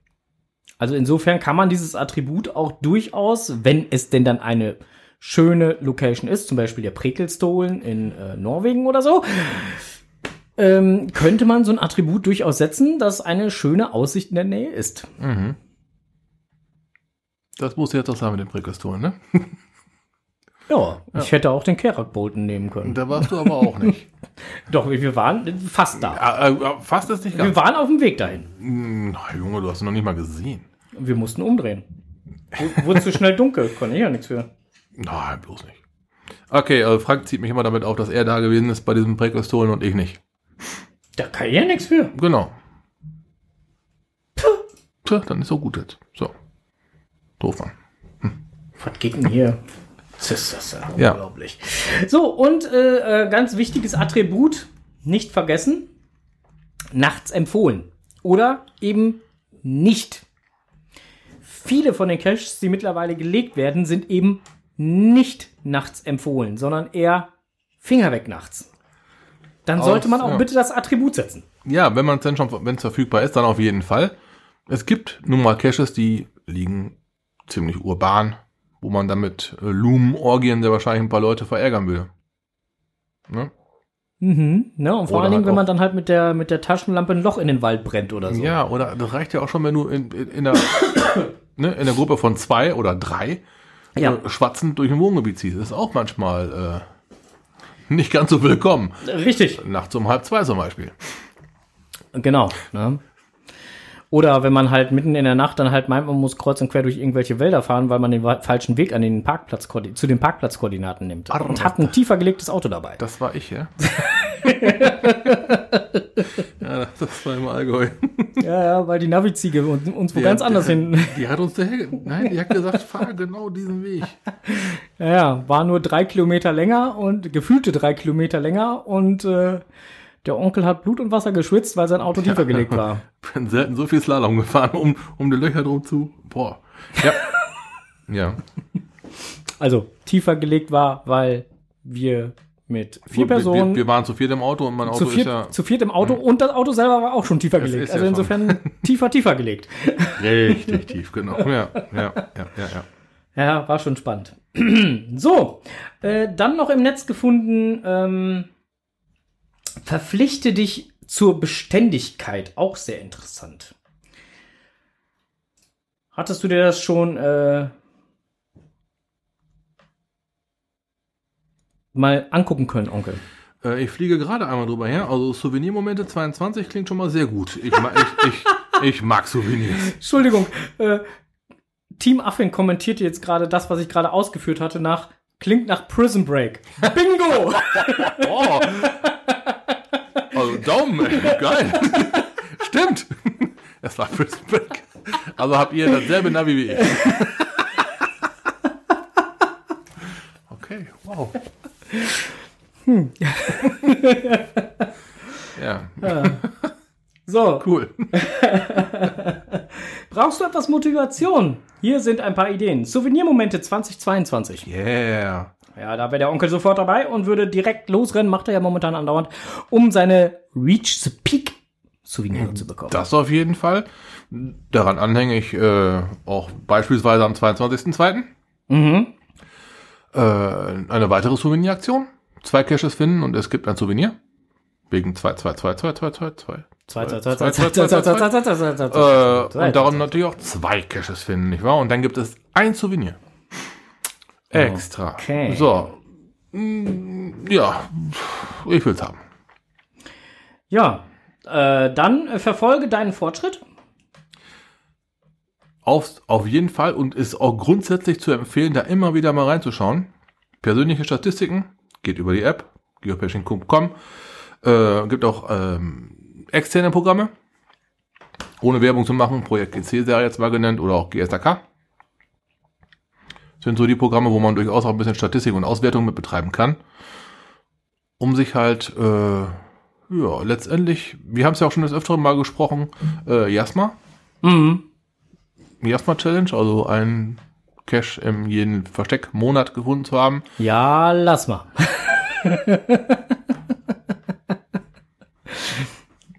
[SPEAKER 1] Also insofern kann man dieses Attribut auch durchaus, wenn es denn dann eine schöne Location ist, zum Beispiel der Prekelstolen in äh, Norwegen oder so, ähm, könnte man so ein Attribut durchaus setzen, das eine schöne Aussicht in der Nähe ist.
[SPEAKER 2] Das muss jetzt doch sein mit den Prickelstolen, ne?
[SPEAKER 1] Ja, ich hätte auch den Kerak Bolton nehmen können.
[SPEAKER 2] Da warst du aber auch nicht.
[SPEAKER 1] Doch, wir waren fast da.
[SPEAKER 2] Äh, fast ist nicht
[SPEAKER 1] Wir
[SPEAKER 2] ganz.
[SPEAKER 1] waren auf dem Weg dahin.
[SPEAKER 2] Hm, Na, Junge, du hast ihn noch nicht mal gesehen.
[SPEAKER 1] Wir mussten umdrehen. Wurde zu schnell dunkel, konnte ich ja nichts für.
[SPEAKER 2] Nein, bloß nicht. Okay, also Frank zieht mich immer damit auf, dass er da gewesen ist bei diesem Prickelstolen und ich nicht.
[SPEAKER 1] Da kann ich ja nichts für.
[SPEAKER 2] Genau. Tja, dann ist so gut jetzt. So. Doof an.
[SPEAKER 1] Was geht denn hier? Das ist das ja
[SPEAKER 2] Ja.
[SPEAKER 1] unglaublich. So, und äh, äh, ganz wichtiges Attribut, nicht vergessen, nachts empfohlen. Oder eben nicht. Viele von den Caches, die mittlerweile gelegt werden, sind eben nicht nachts empfohlen, sondern eher Finger weg nachts. Dann
[SPEAKER 2] Aus-
[SPEAKER 1] sollte man auch
[SPEAKER 2] ja.
[SPEAKER 1] bitte das Attribut setzen.
[SPEAKER 2] Ja, wenn man es schon, wenn es verfügbar ist, dann auf jeden Fall. Es gibt nun mal Caches, die liegen ziemlich urban, wo man damit äh, Lumenorgien sehr wahrscheinlich ein paar Leute verärgern würde. Ne?
[SPEAKER 1] Mhm. Ne? Und vor
[SPEAKER 2] Oder
[SPEAKER 1] allen Dingen,
[SPEAKER 2] halt
[SPEAKER 1] wenn man dann halt mit der, mit der Taschenlampe ein Loch in den Wald brennt oder so.
[SPEAKER 2] Ja, oder das reicht ja auch schon, wenn du in, in, in, der, ne, in der Gruppe von zwei oder drei
[SPEAKER 1] Ja.
[SPEAKER 2] äh, schwatzend durch ein Wohngebiet ziehst. Das ist auch manchmal äh, nicht ganz so willkommen.
[SPEAKER 1] Richtig.
[SPEAKER 2] Nachts um halb zwei zum Beispiel.
[SPEAKER 1] Genau. Ne? Oder wenn man halt mitten in der Nacht dann halt meint, man muss kreuz und quer durch irgendwelche Wälder fahren, weil man den falschen Weg an den Parkplatz zu den Parkplatzkoordinaten nimmt.
[SPEAKER 2] Ah,
[SPEAKER 1] Und hat ein tiefer gelegtes Auto dabei.
[SPEAKER 2] Das war ich, ja. ja, das war im Allgäu.
[SPEAKER 1] Ja, ja, weil die Navi-Ziege uns, uns wo ganz anders hin.
[SPEAKER 2] Die hat uns daher, nein, die hat gesagt, fahr genau diesen Weg.
[SPEAKER 1] Ja, ja, war nur drei Kilometer länger und gefühlte drei Kilometer länger und äh, Der Onkel hat Blut und Wasser geschwitzt, weil sein Auto tiefer gelegt war.
[SPEAKER 2] bin selten so viel Slalom gefahren, um, um die Löcher drum zu. Boah. Ja. ja.
[SPEAKER 1] Also tiefer gelegt war, weil wir mit vier Personen
[SPEAKER 2] Wir, wir waren zu viert im Auto und mein Auto
[SPEAKER 1] zu, viert,
[SPEAKER 2] ist ja
[SPEAKER 1] zu viert im Auto und das Auto selber war auch schon tiefer
[SPEAKER 2] Das
[SPEAKER 1] gelegt.
[SPEAKER 2] ja
[SPEAKER 1] Also
[SPEAKER 2] schon-
[SPEAKER 1] insofern tiefer, tiefer gelegt.
[SPEAKER 2] richtig tief, genau. Ja, ja, ja, ja, ja.
[SPEAKER 1] Ja, war schon spannend. so, äh, dann noch im Netz gefunden, ähm, verpflichte dich zur Beständigkeit. Auch sehr interessant. Hattest du dir das schon äh, mal angucken können, Onkel?
[SPEAKER 2] Äh, ich fliege gerade einmal drüber her. Also Souvenirmomente 22 klingt schon mal sehr gut. Ich, ma ich, ich, ich mag Souvenirs.
[SPEAKER 1] Entschuldigung, äh, Team Affin kommentierte jetzt gerade das, was ich gerade ausgeführt hatte, nach klingt nach Prison Break. Bingo!
[SPEAKER 2] Oh. Daumen, ey, geil. Stimmt. Es war Prison Break. Also habt ihr dasselbe Navi wie ich. Okay, wow. Ja,
[SPEAKER 1] so,
[SPEAKER 2] cool.
[SPEAKER 1] brauchst du etwas Motivation? Hier sind ein paar Ideen. Souvenirmomente 2022.
[SPEAKER 2] Yeah.
[SPEAKER 1] Ja, da wäre der Onkel sofort dabei und würde direkt losrennen, macht er ja momentan andauernd, um seine Reach the Peak Souvenir zu bekommen.
[SPEAKER 2] Das auf jeden Fall. Daran anhänge ich äh, auch beispielsweise am 22.02.
[SPEAKER 1] Mhm.
[SPEAKER 2] Äh, eine weitere Souvenir-Aktion. Zwei Caches finden und es gibt ein Souvenir. Wegen 22222222. Und darum natürlich auch zwei Caches finden, nicht wahr? Und dann gibt es ein Souvenir. Extra.
[SPEAKER 1] Okay.
[SPEAKER 2] So. Mm, Ja, ich will's haben.
[SPEAKER 1] Ja, äh, dann äh, verfolge deinen Fortschritt.
[SPEAKER 2] Auf, auf jeden Fall und ist auch grundsätzlich zu empfehlen, da immer wieder mal reinzuschauen. Persönliche Statistiken geht über die App, geocaching.com. Äh, gibt auch ähm, externe Programme. Ohne Werbung zu machen, Projekt GC sei jetzt mal genannt oder auch GSAK. Sind so die Programme, wo man durchaus auch ein bisschen Statistik und Auswertung mit betreiben kann. Um sich halt, äh, ja, letztendlich, wir haben es ja auch schon des Öfteren mal gesprochen, äh, Jasma,
[SPEAKER 1] Mhm.
[SPEAKER 2] Jasma Challenge, also ein Cache im jeden Versteckmonat gefunden zu haben.
[SPEAKER 1] Ja, lass mal.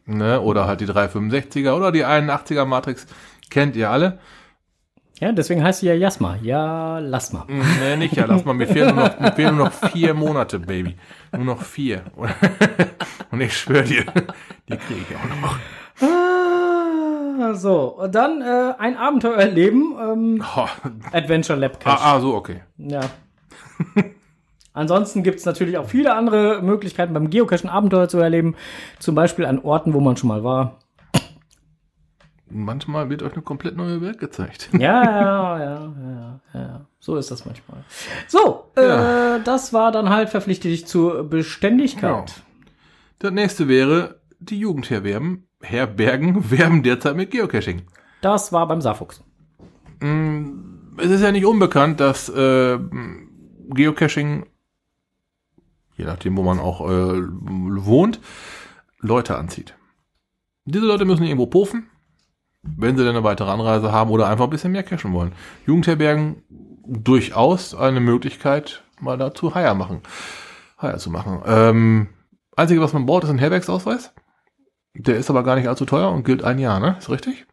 [SPEAKER 2] Ne? Oder halt die 365er oder die 81er Matrix. Kennt ihr alle?
[SPEAKER 1] Ja, deswegen heißt sie ja Jasma. Ja, lass mal.
[SPEAKER 2] Ne, nicht ja, lass mal, mir fehlen nur noch, mir fehlen nur noch vier Monate, Baby. Nur noch vier. Und ich schwöre dir, die kriege ich auch noch.
[SPEAKER 1] Ah, so, und dann äh, ein Abenteuer erleben. Ähm,
[SPEAKER 2] Oh,
[SPEAKER 1] Adventure Lab Cache.
[SPEAKER 2] ah, ah, so, okay.
[SPEAKER 1] Ja. Ansonsten gibt es natürlich auch viele andere Möglichkeiten beim Geocachen Abenteuer zu erleben. Zum Beispiel an Orten, wo man schon mal war.
[SPEAKER 2] Manchmal wird euch eine komplett neue Welt gezeigt.
[SPEAKER 1] Ja, ja, ja, ja, ja. So ist das manchmal. So,
[SPEAKER 2] Ja.
[SPEAKER 1] äh, das war dann halt verpflichtet dich zur Beständigkeit.
[SPEAKER 2] Genau. Das nächste wäre, die Jugendherbergen Herbergen werben derzeit mit Geocaching.
[SPEAKER 1] Das war beim Saarfuchs.
[SPEAKER 2] Es ist ja nicht unbekannt, dass äh, Geocaching, je nachdem, wo man auch äh, wohnt, Leute anzieht. Diese Leute müssen irgendwo pofen, wenn sie dann eine weitere Anreise haben oder einfach ein bisschen mehr cashen wollen. Jugendherbergen durchaus eine Möglichkeit, mal dazu Hire machen. Hire zu machen. Ähm, Einzige, was man braucht, ist ein Herbergsausweis. Der ist aber gar nicht allzu teuer und gilt ein Jahr, ne? Ist richtig?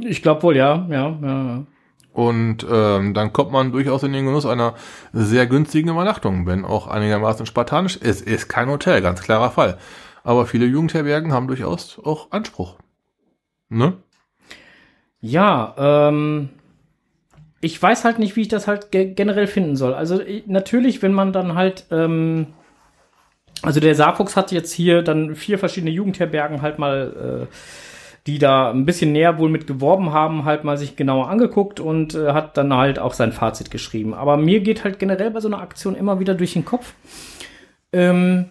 [SPEAKER 1] Ich glaube wohl, ja, ja, ja. ja.
[SPEAKER 2] Und ähm, dann kommt man durchaus in den Genuss einer sehr günstigen Übernachtung, wenn auch einigermaßen spartanisch. Es ist kein Hotel, ganz klarer Fall. Aber viele Jugendherbergen haben durchaus auch Anspruch. Ne?
[SPEAKER 1] Ja, ähm, ich weiß halt nicht, wie ich das halt ge generell finden soll. Also ich, natürlich, wenn man dann halt, ähm, also der Saarfuchs hat jetzt hier dann vier verschiedene Jugendherbergen halt mal, äh, die da ein bisschen näher wohl mit geworben haben, halt mal sich genauer angeguckt und äh, hat dann halt auch sein Fazit geschrieben. Aber mir geht halt generell bei so einer Aktion immer wieder durch den Kopf. Ähm,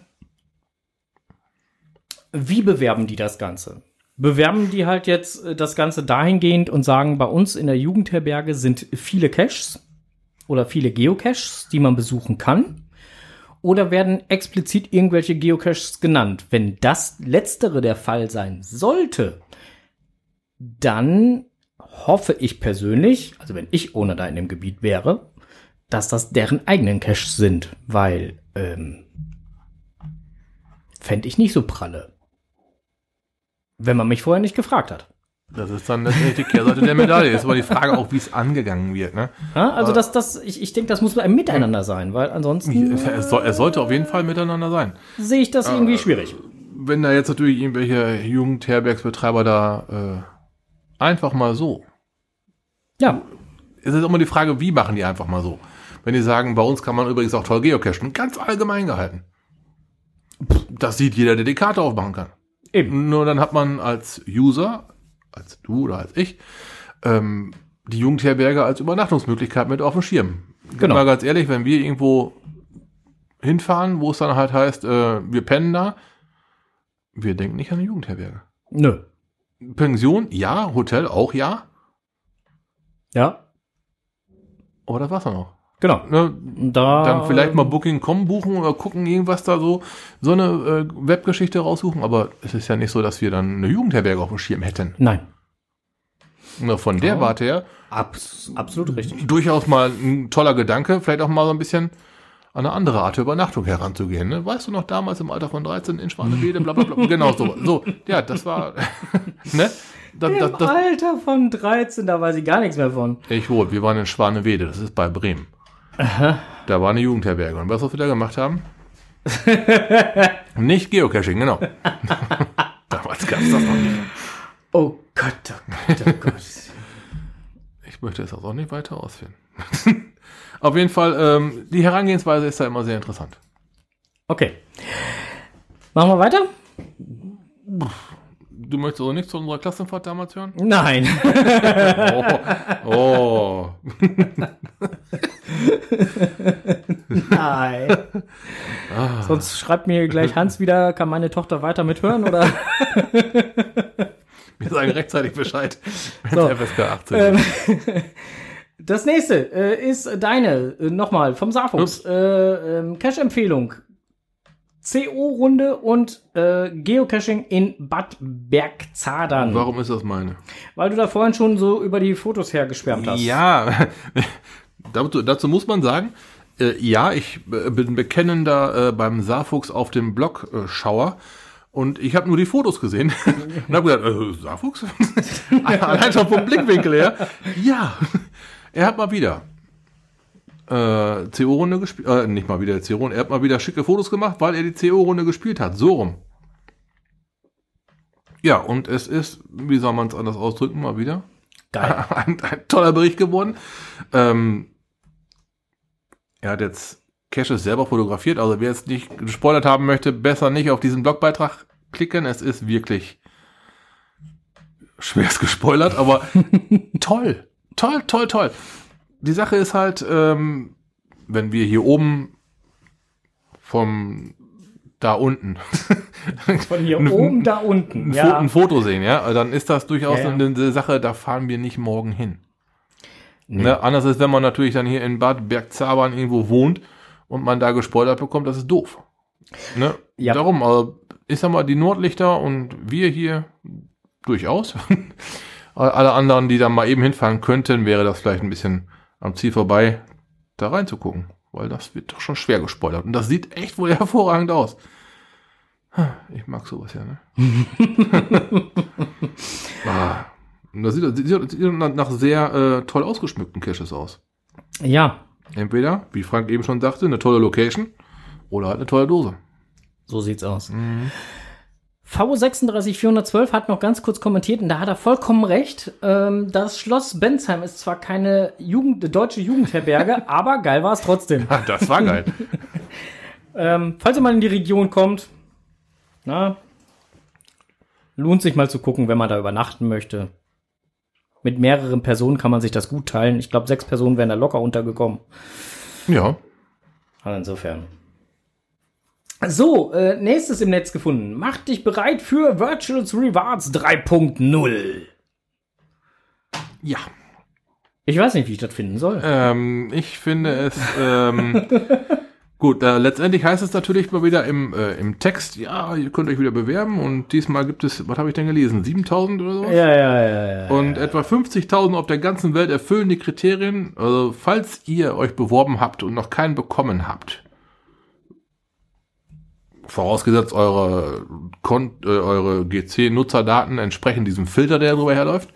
[SPEAKER 1] wie bewerben die das Ganze? Bewerben die halt jetzt äh, das Ganze dahingehend und sagen, bei uns in der Jugendherberge sind viele Caches oder viele Geocaches, die man besuchen kann. oder werden explizit irgendwelche Geocaches genannt? Wenn das letztere der Fall sein sollte, dann hoffe ich persönlich, also wenn ich ohne da in dem Gebiet wäre, dass das deren eigenen Caches sind, weil ähm, fände ich nicht so pralle. Wenn man mich vorher nicht gefragt hat.
[SPEAKER 2] Das ist dann letztendlich die Kehrseite der Medaille. Ist aber die Frage auch, wie es angegangen wird. Ne?
[SPEAKER 1] Ja, also das, das, ich, ich denke, das muss ein Miteinander sein, weil ansonsten
[SPEAKER 2] Es, es sollte auf jeden Fall miteinander sein.
[SPEAKER 1] sehe ich das irgendwie schwierig.
[SPEAKER 2] Wenn da jetzt natürlich irgendwelche Jugendherbergsbetreiber da äh, einfach mal so.
[SPEAKER 1] Ja,
[SPEAKER 2] Es ist immer die Frage, wie machen die einfach mal so? Wenn die sagen, bei uns kann man übrigens auch toll geocachen, ganz allgemein gehalten. Das sieht jeder, der die Karte aufmachen kann.
[SPEAKER 1] Eben.
[SPEAKER 2] Nur dann hat man als User, als du oder als ich, ähm, die Jugendherberge als Übernachtungsmöglichkeit mit auf dem Schirm.
[SPEAKER 1] Genau.
[SPEAKER 2] Mal ganz ehrlich, wenn wir irgendwo hinfahren, wo es dann halt heißt, äh, wir pennen da, wir denken nicht an eine Jugendherberge.
[SPEAKER 1] Nö.
[SPEAKER 2] Pension, ja, Hotel auch ja,
[SPEAKER 1] Ja,
[SPEAKER 2] aber das war's dann auch.
[SPEAKER 1] Genau.
[SPEAKER 2] Ne,
[SPEAKER 1] Da,
[SPEAKER 2] dann vielleicht mal Booking.com buchen oder gucken irgendwas da so, so eine äh, Webgeschichte raussuchen, aber es ist ja nicht so, dass wir dann eine Jugendherberge auf dem Schirm hätten.
[SPEAKER 1] Nein.
[SPEAKER 2] Na, von der Warte her,
[SPEAKER 1] Abs absolut richtig.
[SPEAKER 2] durchaus mal ein toller Gedanke, vielleicht auch mal so ein bisschen an eine andere Art der Übernachtung heranzugehen. Ne? Weißt du noch, damals im Alter von 13 in Schwanewede, bla bla bla. genau so. So, ja, das war, ne? Das, das,
[SPEAKER 1] Im
[SPEAKER 2] das,
[SPEAKER 1] Alter von 13, da weiß ich gar nichts mehr von.
[SPEAKER 2] ich wohl, wir waren in Schwanewede, das ist bei Bremen. Da war eine Jugendherberge. Und weißt du, was wir da gemacht haben? nicht Geocaching, genau. damals gab es das noch nicht.
[SPEAKER 1] Oh Gott, oh Gott, oh Gott.
[SPEAKER 2] Ich möchte es auch nicht weiter ausführen. Auf jeden Fall, ähm, die Herangehensweise ist da immer sehr interessant.
[SPEAKER 1] Okay. Machen wir weiter?
[SPEAKER 2] Du möchtest also nicht zu unserer Klassenfahrt damals hören?
[SPEAKER 1] Nein.
[SPEAKER 2] Oh, oh.
[SPEAKER 1] Nein. Sonst schreibt mir gleich Hans wieder, kann meine Tochter weiter mithören oder?
[SPEAKER 2] wir sagen rechtzeitig Bescheid.
[SPEAKER 1] So.
[SPEAKER 2] FSK 18.
[SPEAKER 1] Ähm, Das nächste äh, ist deine, äh, nochmal vom Saarfuchs. Äh, ähm, Cache-Empfehlung. CO-Runde und äh, Geocaching in Bad Bergzadern.
[SPEAKER 2] Warum ist das meine?
[SPEAKER 1] Weil du da vorhin schon so über die Fotos hergeschwärmt hast.
[SPEAKER 2] Ja, dazu, dazu muss man sagen, äh, ja, ich äh, bin bekennender äh, beim Saarfuchs auf dem Blog äh, Schauer. Und ich habe nur die Fotos gesehen und habe gedacht, äh, Saarfuchs? Allein schon vom Blickwinkel her. Ja, er hat mal wieder äh, CO-Runde gespielt, äh, nicht mal wieder CO-Runde, er hat mal wieder schicke Fotos gemacht, weil er die CO-Runde gespielt hat. So rum. Ja, und es ist, wie soll man es anders ausdrücken, mal wieder,
[SPEAKER 1] Geil.
[SPEAKER 2] ein, ein toller Bericht geworden. Ähm, er hat jetzt Caches selber fotografiert, also wer jetzt nicht gespoilert haben möchte, besser nicht auf diesen Blogbeitrag klicken. Es ist wirklich schwerst gespoilert, aber toll, toll, toll, toll. Die Sache ist halt, ähm, wenn wir hier oben vom da unten
[SPEAKER 1] Von hier
[SPEAKER 2] Ein-
[SPEAKER 1] oben da unten.
[SPEAKER 2] ein,
[SPEAKER 1] Ja.
[SPEAKER 2] ein Foto sehen, ja, dann ist das durchaus
[SPEAKER 1] Ja, ja.
[SPEAKER 2] eine Sache, da fahren wir nicht morgen hin.
[SPEAKER 1] Nee.
[SPEAKER 2] Ne? Anders ist, wenn man natürlich dann hier in Bad Bergzabern irgendwo wohnt und man da gespoilert bekommt, das ist doof. Ne?
[SPEAKER 1] Ja.
[SPEAKER 2] Darum, also, ich sag mal, die Nordlichter und wir hier durchaus. Alle anderen, die da mal eben hinfahren könnten, wäre das vielleicht ein bisschen am Ziel vorbei, da reinzugucken. Weil das wird doch schon schwer gespoilert. Und das sieht echt wohl hervorragend aus. Ich mag sowas ja, ne? ah, das sieht, sieht, sieht nach sehr äh, toll ausgeschmückten Caches aus.
[SPEAKER 1] ja,
[SPEAKER 2] Entweder, wie Frank eben schon sagte, eine tolle Location oder halt eine tolle Dose.
[SPEAKER 1] so sieht's aus. V36412 hat noch ganz kurz kommentiert und da hat er vollkommen recht. Ähm, das Schloss Bensheim ist zwar keine Jugend, deutsche Jugendherberge, aber geil war es trotzdem.
[SPEAKER 2] Ah, das war geil.
[SPEAKER 1] Ähm, falls ihr mal in die Region kommt, na, lohnt sich mal zu gucken, wenn man da übernachten möchte. Mit mehreren Personen kann man sich das gut teilen. Ich glaube, sechs Personen wären da locker untergekommen.
[SPEAKER 2] ja.
[SPEAKER 1] Also insofern. So, äh, nächstes im Netz gefunden. Mach dich bereit für Virtual Rewards 3.0.
[SPEAKER 2] Ja.
[SPEAKER 1] Ich weiß nicht, wie ich das finden soll.
[SPEAKER 2] Ähm, ich finde es ähm, Gut, äh, letztendlich heißt es natürlich mal wieder im, äh, im Text, ja, ihr könnt euch wieder bewerben und diesmal gibt es, was habe ich denn gelesen, 7000 oder so?
[SPEAKER 1] Ja, ja, ja, ja.
[SPEAKER 2] Und etwa 50.000 auf der ganzen Welt erfüllen die Kriterien. Also, falls ihr euch beworben habt und noch keinen bekommen habt, vorausgesetzt eure, Kon äh, eure GC-Nutzerdaten entsprechen diesem Filter, der darüber herläuft,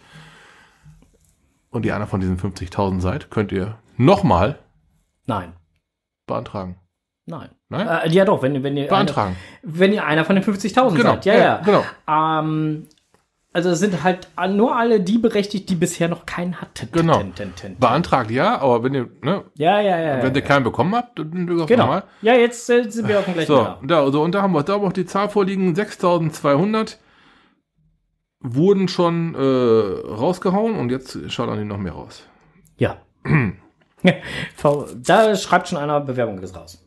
[SPEAKER 2] und ihr einer von diesen 50.000 seid, könnt ihr nochmal
[SPEAKER 1] Nein.
[SPEAKER 2] beantragen.
[SPEAKER 1] Nein.
[SPEAKER 2] Nein?
[SPEAKER 1] Äh, ja doch, wenn, wenn ihr
[SPEAKER 2] Beantragen.
[SPEAKER 1] Eine, wenn ihr einer von den 50.000
[SPEAKER 2] Genau,
[SPEAKER 1] seid. Ja,
[SPEAKER 2] ja,
[SPEAKER 1] ja.
[SPEAKER 2] genau.
[SPEAKER 1] Ähm, also es sind halt nur alle die berechtigt, die bisher noch keinen hatten.
[SPEAKER 2] Genau. Beantragt ja, aber wenn ihr, ne,
[SPEAKER 1] Ja, ja, ja.
[SPEAKER 2] wenn
[SPEAKER 1] ja.
[SPEAKER 2] ihr keinen bekommen habt, dann
[SPEAKER 1] Genau.
[SPEAKER 2] nochmal.
[SPEAKER 1] Ja, jetzt äh, sind wir auf dem gleichen
[SPEAKER 2] So, da, so, und da haben wir, da haben wir auch die Zahl vorliegen, 6200 wurden schon äh, rausgehauen und jetzt schaut an die noch mehr raus.
[SPEAKER 1] Ja. Da schreibt schon einer Bewerbung ist raus.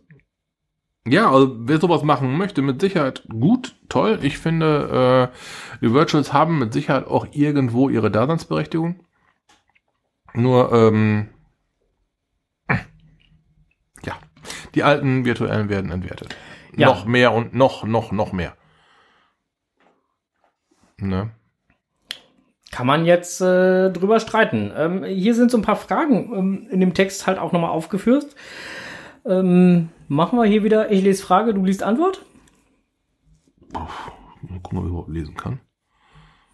[SPEAKER 2] Ja, also wer sowas machen möchte, mit Sicherheit gut, toll. Ich finde, äh, die Virtuals haben mit Sicherheit auch irgendwo ihre Daseinsberechtigung. Nur, ähm, ja, die alten virtuellen werden entwertet.
[SPEAKER 1] Ja.
[SPEAKER 2] Noch mehr und noch, noch, noch mehr. Ne?
[SPEAKER 1] Kann man jetzt äh, drüber streiten. Ähm, hier sind so ein paar Fragen ähm, in dem Text halt auch nochmal aufgeführt. Ähm, machen wir hier wieder, ich lese Frage, du liest Antwort.
[SPEAKER 2] Mal gucken, ob ich überhaupt lesen kann.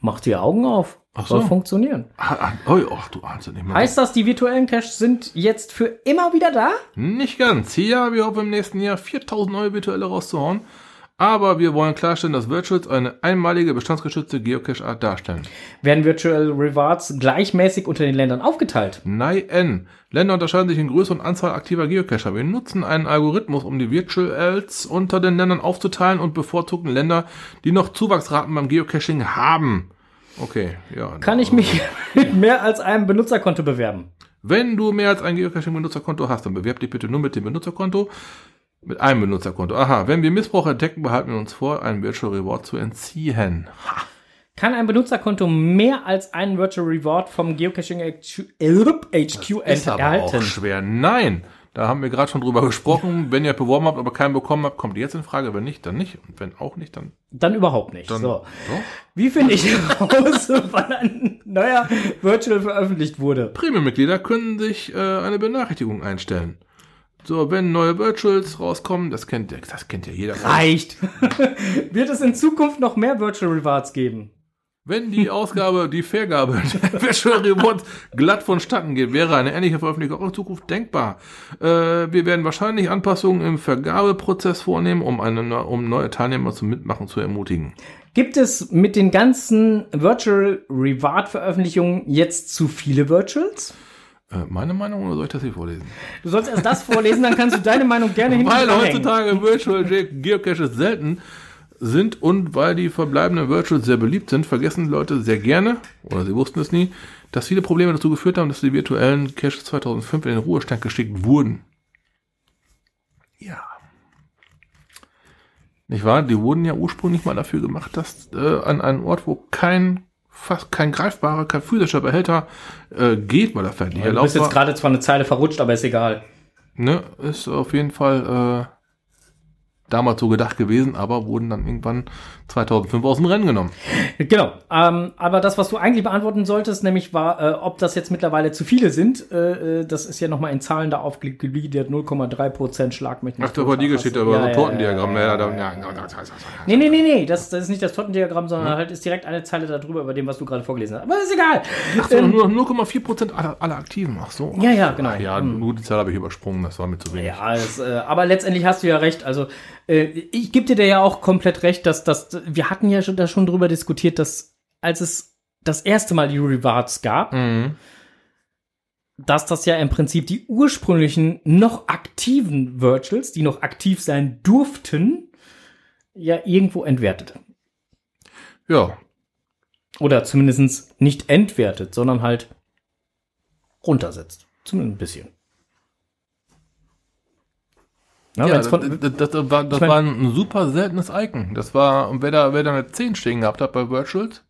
[SPEAKER 1] Mach die Augen auf.
[SPEAKER 2] Ach
[SPEAKER 1] Soll
[SPEAKER 2] so.
[SPEAKER 1] funktionieren.
[SPEAKER 2] Ah, ah, oh, ach, du ahnst nicht mehr.
[SPEAKER 1] Heißt das, die virtuellen Caches sind jetzt für immer wieder da?
[SPEAKER 2] Nicht ganz. Hier, wir hoffen im nächsten Jahr 4000 neue virtuelle rauszuhauen. Aber wir wollen klarstellen, dass Virtuals eine einmalige bestandsgeschützte Geocache-Art darstellen.
[SPEAKER 1] Werden Virtual Rewards gleichmäßig unter den Ländern aufgeteilt?
[SPEAKER 2] Nein. Länder unterscheiden sich in Größe und Anzahl aktiver Geocacher. Wir nutzen einen Algorithmus, um die Virtuals unter den Ländern aufzuteilen und bevorzugen Länder, die noch Zuwachsraten beim Geocaching haben. Okay, ja.
[SPEAKER 1] Kann ich mich mit mehr als einem Benutzerkonto bewerben?
[SPEAKER 2] Wenn du mehr als ein Geocaching-Benutzerkonto hast, dann bewerb dich bitte nur mit dem Benutzerkonto. Mit einem Benutzerkonto. Aha, wenn wir Missbrauch entdecken, behalten wir uns vor, einen Virtual Reward zu entziehen.
[SPEAKER 1] Kann ein Benutzerkonto mehr als einen Virtual Reward vom Geocaching HQ
[SPEAKER 2] Ist aber
[SPEAKER 1] erhalten?
[SPEAKER 2] auch schwer. Nein, da haben wir gerade schon drüber gesprochen. Wenn ihr beworben habt, aber keinen bekommen habt, kommt die jetzt in Frage. Wenn nicht, dann nicht. Und wenn auch nicht, dann,
[SPEAKER 1] Dann überhaupt nicht.
[SPEAKER 2] dann
[SPEAKER 1] so.
[SPEAKER 2] doch.
[SPEAKER 1] Wie finde ich heraus, wann ein neuer Virtual veröffentlicht wurde?
[SPEAKER 2] Premium-Mitglieder können sich äh, eine Benachrichtigung einstellen. So, wenn neue Virtuals rauskommen, das kennt, das kennt ja jeder.
[SPEAKER 1] Reicht. Wird es in Zukunft noch mehr Virtual Rewards geben?
[SPEAKER 2] Wenn die Ausgabe, die Vergabe der Virtual Rewards glatt vonstatten geht, wäre eine ähnliche Veröffentlichung auch in Zukunft denkbar. Äh, wir werden wahrscheinlich Anpassungen im Vergabeprozess vornehmen, um, eine, um neue Teilnehmer zum Mitmachen zu ermutigen.
[SPEAKER 1] Gibt es mit den ganzen Virtual Reward Veröffentlichungen jetzt zu viele Virtuals?
[SPEAKER 2] Äh, meine Meinung oder soll ich das hier vorlesen?
[SPEAKER 1] Du sollst erst das vorlesen, dann kannst du deine Meinung gerne hinten
[SPEAKER 2] Weil heutzutage Virtual Ge- Geocaches selten sind und weil die verbleibenden Virtuals sehr beliebt sind, vergessen Leute sehr gerne, oder sie wussten es nie, dass viele Probleme dazu geführt haben, dass die virtuellen Caches 2005 in den Ruhestand geschickt wurden. Ja. Nicht wahr? Die wurden ja ursprünglich mal dafür gemacht, dass äh, an einem Ort, wo kein fast kein greifbarer, kein physischer Behälter äh, geht, weil er fertig
[SPEAKER 1] Du bist jetzt gerade zwar eine Zeile verrutscht, aber ist egal.
[SPEAKER 2] Ne, ist auf jeden Fall äh, damals so gedacht gewesen, aber wurden dann irgendwann 2005 aus dem Rennen genommen.
[SPEAKER 1] Genau. Ähm, aber das, was du eigentlich beantworten solltest, nämlich war, äh, ob das jetzt mittlerweile zu viele sind. Äh, äh, das ist ja nochmal in Zahlen da aufgegliedert. 0,3 Prozent Schlag mich nicht
[SPEAKER 2] Ach, da war die Geschichte
[SPEAKER 1] hast
[SPEAKER 2] über
[SPEAKER 1] du-
[SPEAKER 2] so
[SPEAKER 1] ja,
[SPEAKER 2] Tortendiagramm.
[SPEAKER 1] Ja,
[SPEAKER 2] Ja,
[SPEAKER 1] ja,
[SPEAKER 2] da,
[SPEAKER 1] ja,
[SPEAKER 2] ja,
[SPEAKER 1] ja.
[SPEAKER 2] ja, ja, ja.
[SPEAKER 1] Nee, nee, nee, nee, das, das ist nicht das Tortendiagramm, sondern halt ist direkt eine Zeile darüber, über dem, was du gerade vorgelesen hast. Aber ist egal.
[SPEAKER 2] Ach so, nur 0,4 Prozent aller, aller Aktiven. Ach so.
[SPEAKER 1] Ja, ja, genau.
[SPEAKER 2] Ach ja, nur die Zahl habe ich übersprungen, das war mir zu wenig.
[SPEAKER 1] Ja, das, äh, aber letztendlich hast du ja recht. Also äh, ich gebe dir da ja auch komplett recht, dass das wir hatten ja schon da schon drüber diskutiert, dass als es das erste Mal die Rewards gab,
[SPEAKER 2] Mhm.
[SPEAKER 1] dass das ja im Prinzip die ursprünglichen noch aktiven Virtuals, die noch aktiv sein durften, ja irgendwo entwertet.
[SPEAKER 2] Ja,
[SPEAKER 1] Oder zumindest nicht entwertet, sondern halt runtersetzt. Zumindest ein bisschen. Ja,
[SPEAKER 2] ja
[SPEAKER 1] wenn's
[SPEAKER 2] das,
[SPEAKER 1] von,
[SPEAKER 2] das, das, war, das
[SPEAKER 1] ich mein-
[SPEAKER 2] war ein super seltenes Icon. Das war, und wer da, wer da eine 10 stehen gehabt hat bei Virtuals,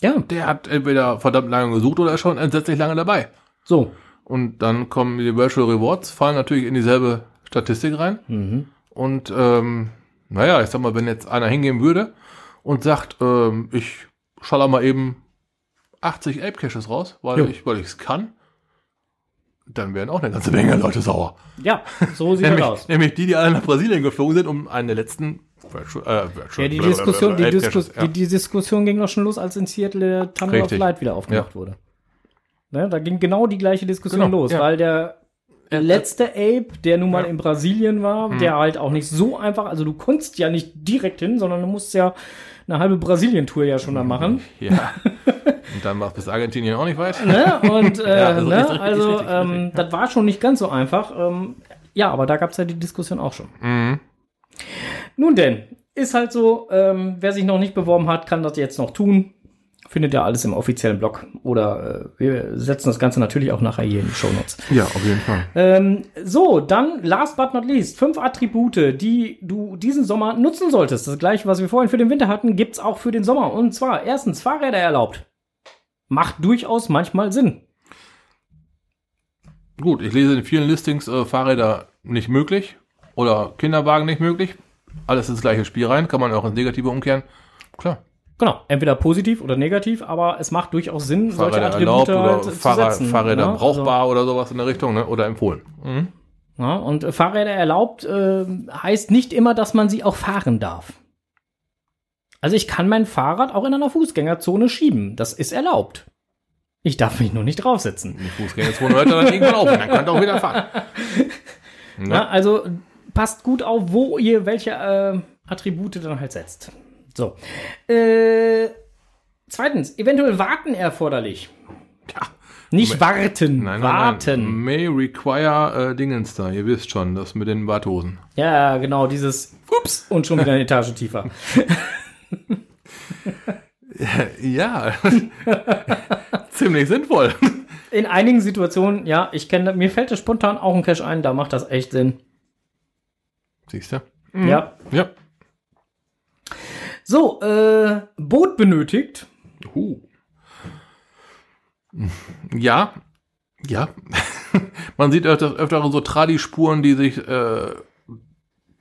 [SPEAKER 1] ja,
[SPEAKER 2] der hat entweder verdammt lange gesucht oder ist schon entsetzlich lange dabei.
[SPEAKER 1] so.
[SPEAKER 2] Und dann kommen die Virtual Rewards, fallen natürlich in dieselbe Statistik rein.
[SPEAKER 1] Mhm.
[SPEAKER 2] Und ähm, naja, ich sag mal, wenn jetzt einer hingehen würde und sagt, ähm, ich schaller mal eben 80 Ape Caches raus, weil
[SPEAKER 1] Jo.
[SPEAKER 2] ich weil ich es kann, dann wären auch eine ganze Menge Leute sauer.
[SPEAKER 1] Ja, so sieht das
[SPEAKER 2] Nämlich,
[SPEAKER 1] aus.
[SPEAKER 2] nämlich die, die alle nach Brasilien geflogen sind, um einen der letzten Virtual, äh, Virtual,
[SPEAKER 1] Ja, die Diskussion, die,
[SPEAKER 2] Ape
[SPEAKER 1] Diskus
[SPEAKER 2] Caches, ja.
[SPEAKER 1] die, die Diskussion ging doch schon los, als in Seattle der Tunnel of
[SPEAKER 2] Richtig.
[SPEAKER 1] Light wieder aufgemacht wurde. Ne, da ging genau die gleiche Diskussion
[SPEAKER 2] Genau,
[SPEAKER 1] los,
[SPEAKER 2] ja.
[SPEAKER 1] weil der letzte Ape, der nun mal in Brasilien war,
[SPEAKER 2] Mhm.
[SPEAKER 1] der halt auch nicht so einfach, also du konntest ja nicht direkt hin, sondern du musst ja eine halbe Brasilien-Tour ja schon da machen.
[SPEAKER 2] Ja. Und dann war es bis Argentinien auch nicht weit.
[SPEAKER 1] Ne? Und äh,
[SPEAKER 2] Ja, also
[SPEAKER 1] ne?
[SPEAKER 2] richtig,
[SPEAKER 1] also
[SPEAKER 2] richtig,
[SPEAKER 1] ähm,
[SPEAKER 2] richtig,
[SPEAKER 1] das war schon nicht ganz so einfach. Ähm, ja, aber da gab es ja die Diskussion auch schon.
[SPEAKER 2] Mhm.
[SPEAKER 1] Nun denn, ist halt so, ähm, wer sich noch nicht beworben hat, kann das jetzt noch tun. Findet ihr alles im offiziellen Blog. Oder äh, wir setzen das Ganze natürlich auch nachher hier in die Show Notes.
[SPEAKER 2] Ja, auf jeden Fall.
[SPEAKER 1] Ähm, so, dann last but not least, fünf Attribute, die du diesen Sommer nutzen solltest. Das gleiche, was wir vorhin für den Winter hatten, gibt's auch für den Sommer. Und zwar erstens Fahrräder erlaubt. Macht durchaus manchmal Sinn.
[SPEAKER 2] Gut, ich lese in vielen Listings äh, Fahrräder nicht möglich oder Kinderwagen nicht möglich. Alles ins gleiche Spiel rein, kann man auch ins Negative umkehren. Klar,
[SPEAKER 1] Genau, entweder positiv oder negativ, aber es macht durchaus Sinn, solche
[SPEAKER 2] Fahrräder
[SPEAKER 1] Attribute
[SPEAKER 2] erlaubt oder
[SPEAKER 1] halt zu
[SPEAKER 2] Fahrrad,
[SPEAKER 1] setzen.
[SPEAKER 2] Fahrräder
[SPEAKER 1] ne?
[SPEAKER 2] brauchbar oder sowas in der Richtung, ne? oder empfohlen. Mhm.
[SPEAKER 1] Also, ja, und äh, Fahrräder erlaubt äh, heißt nicht immer, dass man sie auch fahren darf. Also ich kann mein Fahrrad auch in einer Fußgängerzone schieben. Das ist erlaubt. Ich darf mich nur nicht draufsetzen.
[SPEAKER 2] Die Fußgängerzone hört dann irgendwann auf und dann könnt ihr auch wieder fahren. Ne?
[SPEAKER 1] Ja, also passt gut auf, wo ihr welche äh, Attribute dann halt setzt. So. Äh, zweitens, eventuell warten erforderlich.
[SPEAKER 2] Ja.
[SPEAKER 1] Nicht warten,
[SPEAKER 2] Nein, nein,
[SPEAKER 1] warten.
[SPEAKER 2] nein. May require äh, Dingens da. Ihr wisst schon, das mit den Badhosen.
[SPEAKER 1] Ja, genau, dieses Ups und schon wieder eine Etage tiefer.
[SPEAKER 2] Ja, ziemlich sinnvoll.
[SPEAKER 1] In einigen Situationen, ja, ich kenne, mir fällt das spontan auch ein Cache ein, da macht das echt Sinn.
[SPEAKER 2] Siehst du?
[SPEAKER 1] Ja.
[SPEAKER 2] Ja.
[SPEAKER 1] So, äh, Boot benötigt.
[SPEAKER 2] Uh. Ja, ja. Man sieht öfter, öfter so Tradi-Spuren, die sich äh,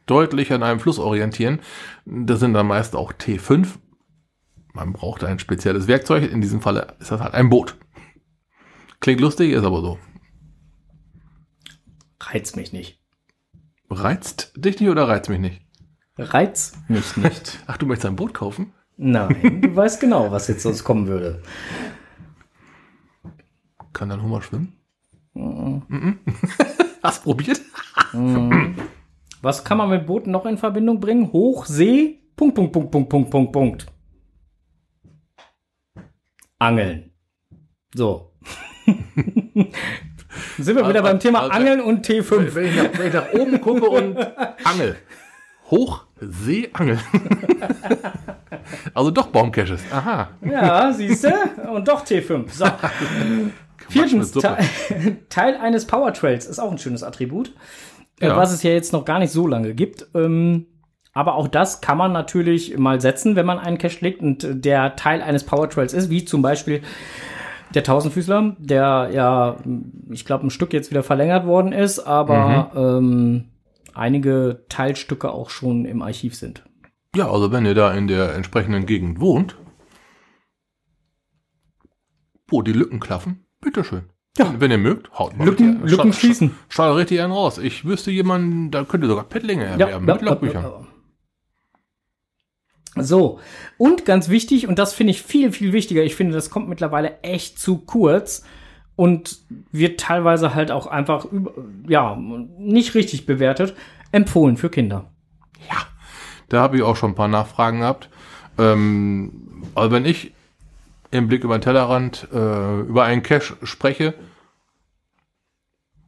[SPEAKER 2] deutlich an einem Fluss orientieren. Das sind dann meist auch T5. Man braucht ein spezielles Werkzeug. In diesem Falle ist das halt ein Boot. Klingt lustig, ist aber so.
[SPEAKER 1] Reizt mich nicht.
[SPEAKER 2] Reizt dich nicht oder reizt mich nicht?
[SPEAKER 1] Reizt mich nicht.
[SPEAKER 2] Ach, du möchtest ein Boot kaufen?
[SPEAKER 1] Nein, du weißt genau, was jetzt sonst kommen würde.
[SPEAKER 2] Kann dein Hummer schwimmen? Mhm. Hast probiert?
[SPEAKER 1] Was kann man mit Booten noch in Verbindung bringen? Hochsee, Punkt, Punkt, Punkt, Punkt, Punkt, Punkt, Punkt. Angeln. So. Sind wir wieder beim Thema
[SPEAKER 2] Also-
[SPEAKER 1] Angeln und T5.
[SPEAKER 2] Wenn ich, nach, wenn ich nach oben gucke und angel. Hochseeangel. also doch Baumcaches. Aha.
[SPEAKER 1] Ja, siehst du? Und doch T5. So. Viertens. Teil, Teil eines Powertrails ist auch ein schönes Attribut,
[SPEAKER 2] Ja.
[SPEAKER 1] was es ja jetzt noch gar nicht so lange gibt. Ähm, aber auch das kann man natürlich mal setzen, wenn man einen Cache legt und äh, der Teil eines Powertrails ist, wie zum Beispiel der Tausendfüßler, der ja, ich glaube, ein Stück jetzt wieder verlängert worden ist, aber ähm, einige Teilstücke auch schon im Archiv sind.
[SPEAKER 2] Ja, also wenn ihr da in der entsprechenden Gegend wohnt, wo die Lücken klaffen, bitteschön.
[SPEAKER 1] Ja.
[SPEAKER 2] Wenn ihr mögt, haut mal
[SPEAKER 1] Lücken-
[SPEAKER 2] richtig-
[SPEAKER 1] Lücken schließen.
[SPEAKER 2] Schaut richtig einen raus. Ich wüsste jemanden, da könnte sogar Pettlinge erwerben mit Logbüchern.
[SPEAKER 1] So, und ganz wichtig, und das finde ich viel, viel wichtiger, ich finde, das kommt mittlerweile echt zu kurz und wird teilweise halt auch einfach, ja, nicht richtig bewertet, empfohlen für Kinder.
[SPEAKER 2] Ja, da habe ich auch schon ein paar Nachfragen gehabt. Ähm, also wenn ich im Blick über den Tellerrand äh, über einen Cache spreche,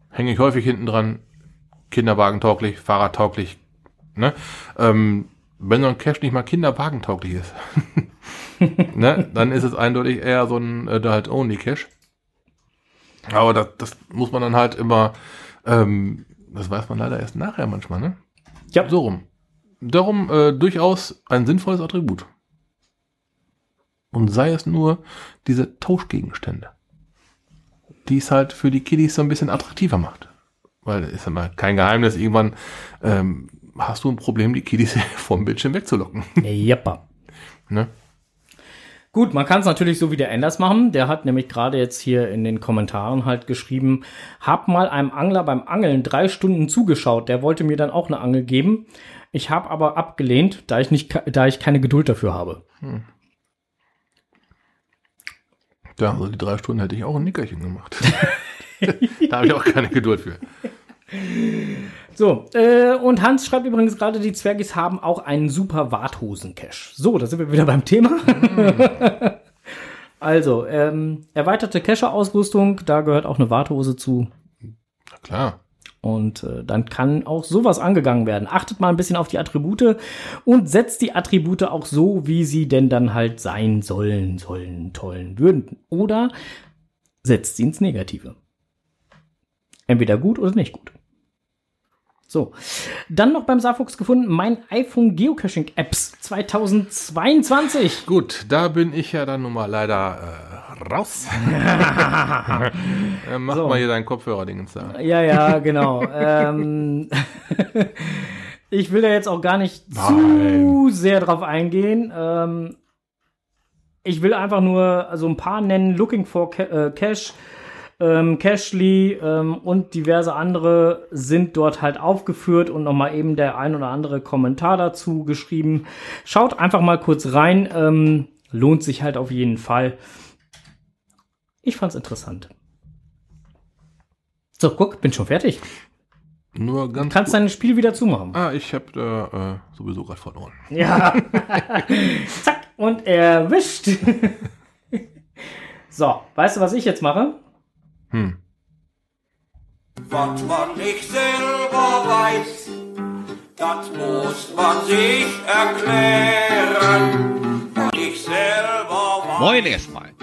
[SPEAKER 2] hänge ich häufig hinten dran, kinderwagentauglich, fahrradtauglich. Ne? Ähm, wenn so ein Cache nicht mal kinderwagentauglich ist, ne, dann ist es eindeutig eher so ein äh, halt only Cache. Aber das, das muss man dann halt immer, ähm, das weiß man leider erst nachher manchmal, ne?
[SPEAKER 1] Ja,
[SPEAKER 2] So rum. Darum äh, durchaus ein sinnvolles Attribut. Und sei es nur diese Tauschgegenstände, die es halt für die Kiddies so ein bisschen attraktiver macht. Weil ist ja mal kein Geheimnis, irgendwann ähm, hast du ein Problem, die Kiddies vom Bildschirm wegzulocken.
[SPEAKER 1] Jappa.
[SPEAKER 2] ne?
[SPEAKER 1] Gut, man kann es natürlich so wie der Enders machen. Der hat nämlich gerade jetzt hier in den Kommentaren halt geschrieben, hab mal einem Angler beim Angeln drei Stunden zugeschaut. Der wollte mir dann auch eine Angel geben. Ich habe aber abgelehnt, da ich nicht, da ich keine Geduld dafür habe.
[SPEAKER 2] Ja, also die drei Stunden hätte ich auch ein Nickerchen gemacht. da habe ich auch keine Geduld für.
[SPEAKER 1] So, äh, und Hans schreibt übrigens gerade, die Zwergis haben auch einen super Warthosen-Cache. So, da sind wir wieder beim Thema. also, ähm, erweiterte Cache-Ausrüstung, da gehört auch eine Warthose zu.
[SPEAKER 2] Na klar.
[SPEAKER 1] Und äh, dann kann auch sowas angegangen werden. Achtet mal ein bisschen auf die Attribute und setzt die Attribute auch so, wie sie denn dann halt sein sollen, sollen, tollen, würden. Oder setzt sie ins Negative. Entweder gut oder nicht gut. So, dann noch beim Saarfuchs gefunden, mein iPhone Geocaching Apps 2022.
[SPEAKER 2] Gut, da bin ich ja dann nun mal leider äh, raus. äh, mach
[SPEAKER 1] So.
[SPEAKER 2] mal hier deinen Kopfhörer-Dingens da.
[SPEAKER 1] Ja, ja, genau. ähm, ich will da jetzt auch gar nicht zu
[SPEAKER 2] Nein.
[SPEAKER 1] sehr drauf eingehen. Ähm, ich will einfach nur so ein paar nennen. Looking for Ca äh, Cash, ähm, Cashly ähm, und diverse andere sind dort halt aufgeführt und nochmal eben der ein oder andere Kommentar dazu geschrieben. Schaut einfach mal kurz rein. Ähm, lohnt sich halt auf jeden Fall. Ich fand's interessant. So, guck, bin schon fertig.
[SPEAKER 2] Nur ganz
[SPEAKER 1] Kannst dein Spiel wieder zumachen.
[SPEAKER 2] Ah, ich habe da äh, sowieso gerade verloren.
[SPEAKER 1] Ja. Zack. Und erwischt. so, weißt du, was ich jetzt mache?
[SPEAKER 2] Hm.
[SPEAKER 4] Was man nicht selber weiß, das muss man sich erklären. Was ich selber weiß.
[SPEAKER 5] Moin erstmal.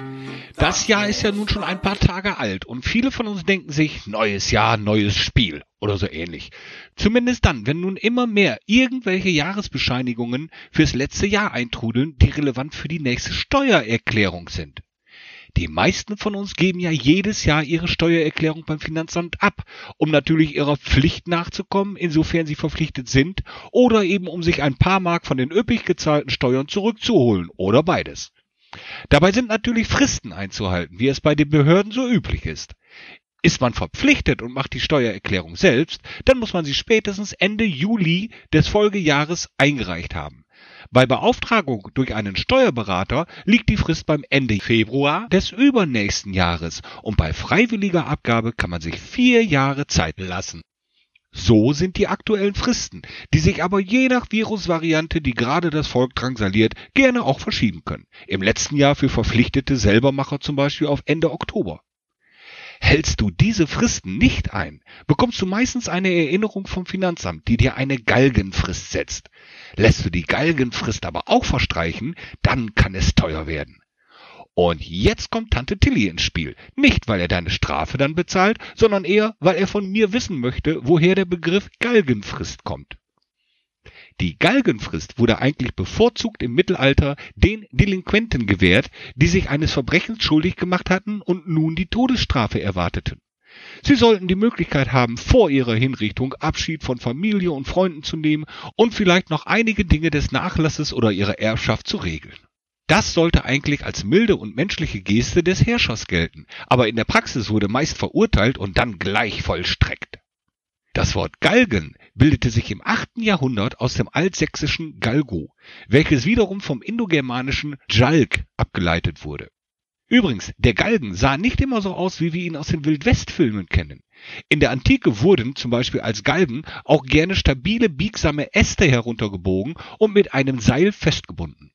[SPEAKER 5] Das Jahr ist ja nun schon ein paar Tage alt und viele von uns denken sich, neues Jahr, neues Spiel oder so ähnlich. Zumindest dann, wenn nun immer mehr irgendwelche Jahresbescheinigungen fürs letzte Jahr eintrudeln, die relevant für die nächste Steuererklärung sind. Die meisten von uns geben ja jedes Jahr ihre Steuererklärung beim Finanzamt ab, um natürlich ihrer Pflicht nachzukommen, insofern sie verpflichtet sind, oder eben um sich ein paar Mark von den üppig gezahlten Steuern zurückzuholen, oder beides. Dabei sind natürlich Fristen einzuhalten, wie es bei den Behörden so üblich ist. Ist man verpflichtet und macht die Steuererklärung selbst, dann muss man sie spätestens Ende Juli des Folgejahres eingereicht haben. Bei Beauftragung durch einen Steuerberater liegt die Frist beim Ende Februar des übernächsten Jahres und bei freiwilliger Abgabe kann man sich vier Jahre Zeit lassen. So sind die aktuellen Fristen, die sich aber je nach Virusvariante, die gerade das Volk drangsaliert, gerne auch verschieben können. Im letzten Jahr für verpflichtete Selbermacher zum Beispiel auf Ende Oktober. Hältst du diese Fristen nicht ein, bekommst du meistens eine Erinnerung vom Finanzamt, die dir eine Galgenfrist setzt. Lässt du die Galgenfrist aber auch verstreichen, dann kann es teuer werden. Und jetzt kommt Tante Tilly ins Spiel. Nicht, weil er deine Strafe dann bezahlt, sondern eher, weil er von mir wissen möchte, woher der Begriff Galgenfrist kommt. Die Galgenfrist wurde eigentlich bevorzugt im Mittelalter den Delinquenten gewährt, die sich eines Verbrechens schuldig gemacht hatten und nun die Todesstrafe erwarteten. Sie sollten die Möglichkeit haben, vor ihrer Hinrichtung Abschied von Familie und Freunden zu nehmen und vielleicht noch einige Dinge des Nachlasses oder ihrer Erbschaft zu regeln. Das sollte eigentlich als milde und menschliche Geste des Herrschers gelten, aber in der Praxis wurde meist verurteilt und dann gleich vollstreckt. Das Wort Galgen bildete sich im 8. Jahrhundert aus dem altsächsischen Galgo, welches wiederum vom indogermanischen Jalg abgeleitet wurde. Übrigens, der Galgen sah nicht immer so aus, wie wir ihn aus den Wildwestfilmen kennen. In der Antike wurden zum Beispiel als Galgen auch gerne stabile, biegsame Äste heruntergebogen und mit einem Seil festgebunden.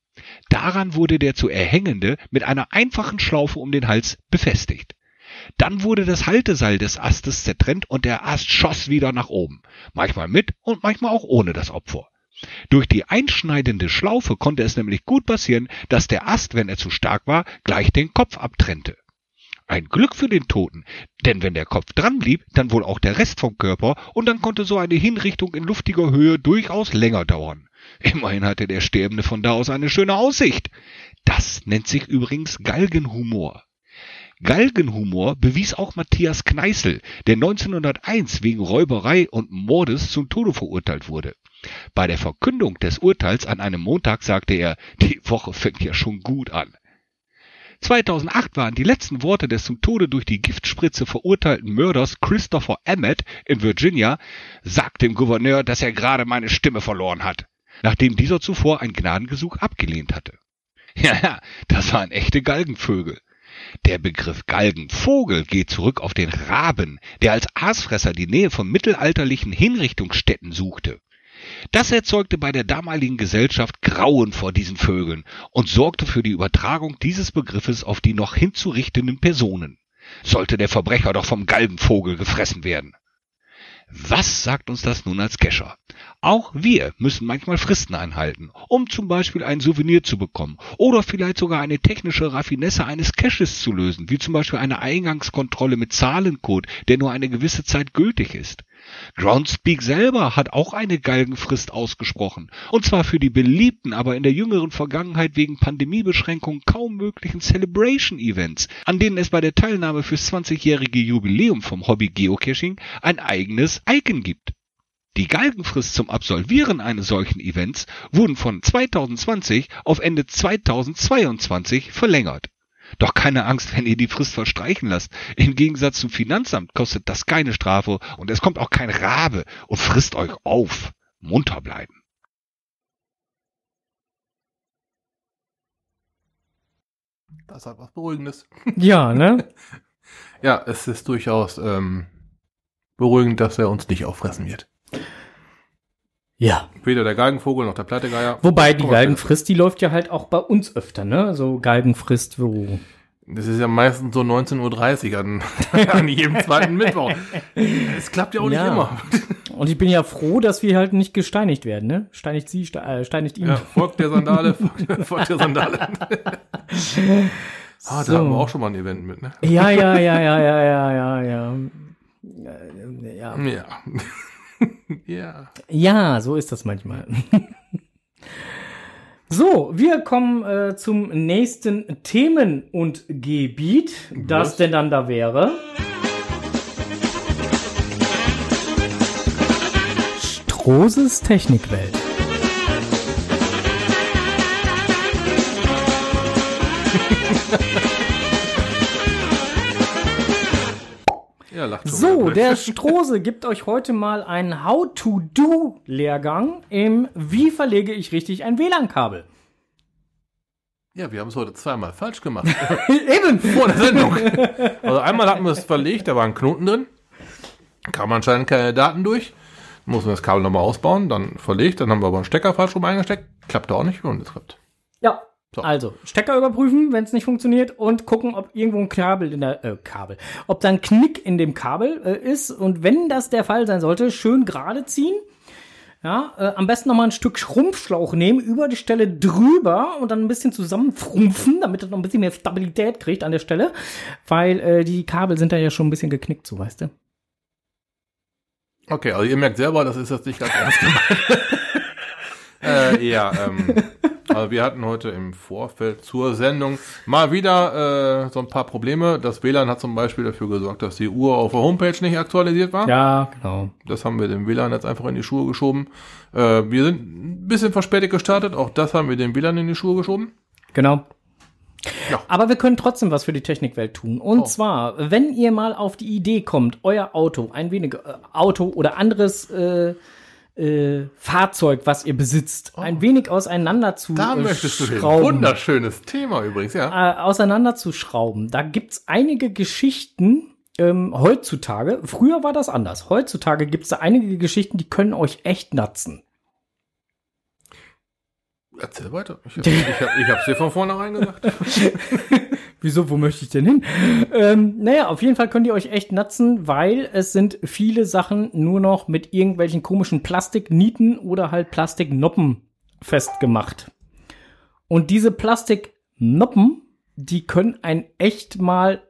[SPEAKER 5] Daran wurde der zu erhängende mit einer einfachen Schlaufe um den Hals befestigt. Dann wurde das Halteseil des Astes zertrennt und der Ast schoss wieder nach oben, manchmal mit und manchmal auch ohne das Opfer. Durch die einschneidende Schlaufe konnte es nämlich gut passieren, dass der Ast, wenn er zu stark war, gleich den Kopf abtrennte. Ein Glück für den Toten, denn wenn der Kopf dran blieb, dann wohl auch der Rest vom Körper und dann konnte so eine Hinrichtung in luftiger Höhe durchaus länger dauern. Immerhin hatte der Sterbende von da aus eine schöne Aussicht. Das nennt sich übrigens Galgenhumor. Galgenhumor bewies auch Matthias Kneißl, der 1901 wegen Räuberei und Mordes zum Tode verurteilt wurde. Bei der Verkündung des Urteils an einem Montag sagte er, die Woche fängt ja schon gut an. 2008 waren die letzten Worte des zum Tode durch die Giftspritze verurteilten Mörders Christopher Emmett in Virginia, sagt dem Gouverneur, dass er gerade meine Stimme verloren hat, nachdem dieser zuvor ein Gnadengesuch abgelehnt hatte. Ja, ja, das waren echte Galgenvögel. Der Begriff Galgenvogel geht zurück auf den Raben, der als Aasfresser die Nähe von mittelalterlichen Hinrichtungsstätten suchte. Das erzeugte bei der damaligen Gesellschaft Grauen vor diesen Vögeln und sorgte für die Übertragung dieses Begriffes auf die noch hinzurichtenden Personen. Sollte der Verbrecher doch vom Galgenvogel gefressen werden. Was sagt uns das nun als Kescher? Auch wir müssen manchmal Fristen einhalten, um zum Beispiel ein Souvenir zu bekommen oder vielleicht sogar eine technische Raffinesse eines Caches zu lösen, wie zum Beispiel eine Eingangskontrolle mit Zahlencode, der nur eine gewisse Zeit gültig ist. Groundspeak selber hat auch eine Galgenfrist ausgesprochen, und zwar für die beliebten, aber in der jüngeren Vergangenheit wegen Pandemiebeschränkungen kaum möglichen Celebration-Events, an denen es bei der Teilnahme fürs 20-jährige Jubiläum vom Hobby Geocaching ein eigenes Icon gibt. Die Galgenfrist zum Absolvieren eines solchen Events wurden von 2020 auf Ende 2022 verlängert. Doch keine Angst, wenn ihr die Frist verstreichen lasst. Im Gegensatz zum Finanzamt kostet das keine Strafe und es kommt auch kein Rabe und frisst euch auf. Munter bleiben.
[SPEAKER 2] Das hat was Beruhigendes.
[SPEAKER 1] Ja, ne?
[SPEAKER 2] Ja, es ist durchaus ähm, beruhigend, dass er uns nicht auffressen wird.
[SPEAKER 1] Ja.
[SPEAKER 2] Weder der Galgenvogel noch der Pleitegeier.
[SPEAKER 1] Wobei die Galgenfrist, die läuft ja halt auch bei uns öfter, ne? So Galgenfrist, wo.
[SPEAKER 2] Das ist ja meistens so 19.30 Uhr an, an jedem zweiten Mittwoch. Es klappt ja auch
[SPEAKER 1] Ja.
[SPEAKER 2] nicht immer.
[SPEAKER 1] Und ich bin ja froh, dass wir halt nicht gesteinigt werden, ne? Steinigt sie, ste äh, steinigt ihn.
[SPEAKER 2] Ja, folgt der Sandale, folgt, folgt der Sandale. Ah, da
[SPEAKER 1] So.
[SPEAKER 2] hatten wir auch schon mal ein Event mit, ne?
[SPEAKER 1] Ja, ja, ja, ja, ja, ja, ja, ja. Ja,
[SPEAKER 2] Ja. Ja.
[SPEAKER 1] ja so ist das manchmal. So, wir kommen äh, zum nächsten Themen- und Gebiet, das
[SPEAKER 2] Was?
[SPEAKER 1] denn dann da wäre. Strohses Technikwelt.
[SPEAKER 2] Ja, lacht schon.
[SPEAKER 1] So,
[SPEAKER 2] wieder.
[SPEAKER 1] der Strose gibt euch heute mal einen How-to-Do-Lehrgang im Wie verlege ich richtig ein WLAN-Kabel.
[SPEAKER 2] Ja, wir haben es heute zweimal falsch gemacht.
[SPEAKER 1] Eben.
[SPEAKER 2] Vor der Sendung. Also einmal hatten wir es verlegt, da war ein Knoten drin. Kam anscheinend keine Daten durch. Mussten wir das Kabel nochmal ausbauen, dann verlegt, dann haben wir aber einen Stecker falsch rum eingesteckt. Klappte auch nicht und es klappt.
[SPEAKER 1] Ja.
[SPEAKER 2] So.
[SPEAKER 1] Also, Stecker überprüfen, wenn es nicht funktioniert und gucken, ob irgendwo ein Kabel in der äh, Kabel, ob da ein Knick in dem Kabel äh, ist und wenn das der Fall sein sollte, schön gerade ziehen. Ja, äh, am besten nochmal ein Stück Schrumpfschlauch nehmen, über die Stelle drüber und dann ein bisschen zusammenfrumpfen, damit es noch ein bisschen mehr Stabilität kriegt an der Stelle, weil äh, die Kabel sind da ja schon ein bisschen geknickt, so weißt du.
[SPEAKER 2] Okay, also ihr merkt selber, das ist jetzt nicht ganz ernst gemeint. äh, ja, ähm, also wir hatten heute im Vorfeld zur Sendung mal wieder äh, so ein paar Probleme. Das WLAN hat zum Beispiel dafür gesorgt, dass die Uhr auf der Homepage nicht aktualisiert war.
[SPEAKER 1] Ja, genau.
[SPEAKER 2] Das haben wir dem WLAN jetzt einfach in die Schuhe geschoben. Äh, wir sind ein bisschen verspätet gestartet. Auch das haben wir dem WLAN in die Schuhe geschoben.
[SPEAKER 1] Genau.
[SPEAKER 2] Ja.
[SPEAKER 1] Aber wir können trotzdem was für die Technikwelt tun. Und
[SPEAKER 2] Oh.
[SPEAKER 1] zwar, wenn ihr mal auf die Idee kommt, euer Auto, ein wenig äh, Auto oder anderes äh, äh, Fahrzeug, was ihr besitzt, ein wenig auseinander zu
[SPEAKER 2] Oh. Da
[SPEAKER 1] äh,
[SPEAKER 2] möchtest du hin.
[SPEAKER 1] schrauben.
[SPEAKER 2] Wunderschönes Thema übrigens, ja.
[SPEAKER 1] Äh, auseinanderzuschrauben. Da gibt's einige Geschichten ähm, heutzutage. Früher war das anders. Heutzutage gibt's da einige Geschichten, die können euch echt natzen.
[SPEAKER 2] Erzähl weiter. Ich, ich, hab, ich hab's dir von vornherein gesagt.
[SPEAKER 1] Wieso, wo möchte ich denn hin? ähm, naja, auf jeden Fall könnt ihr euch echt natzen, weil es sind viele Sachen nur noch mit irgendwelchen komischen Plastiknieten oder halt Plastiknoppen festgemacht. Und diese Plastiknoppen, die können einen echt mal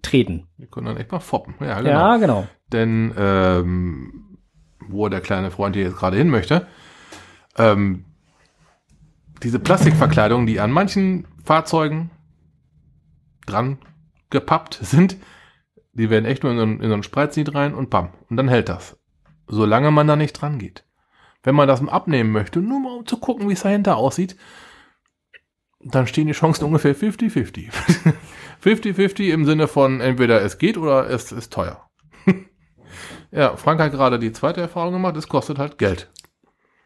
[SPEAKER 1] treten.
[SPEAKER 2] Wir können dann echt mal foppen. Ja, genau.
[SPEAKER 1] Ja, genau.
[SPEAKER 2] Denn ähm, wo der kleine Freund hier jetzt gerade hin möchte, ähm, diese Plastikverkleidung, die an manchen Fahrzeugen dran gepappt sind, die werden echt nur in so, ein, in so ein Spreiznied rein und bam. Und dann hält das. Solange man da nicht dran geht. Wenn man das abnehmen möchte, nur mal um zu gucken, wie es dahinter aussieht, dann stehen die Chancen ungefähr 50-50. 50-50 im Sinne von entweder es geht oder es ist teuer. ja, Frank hat gerade die zweite Erfahrung gemacht, es kostet halt Geld.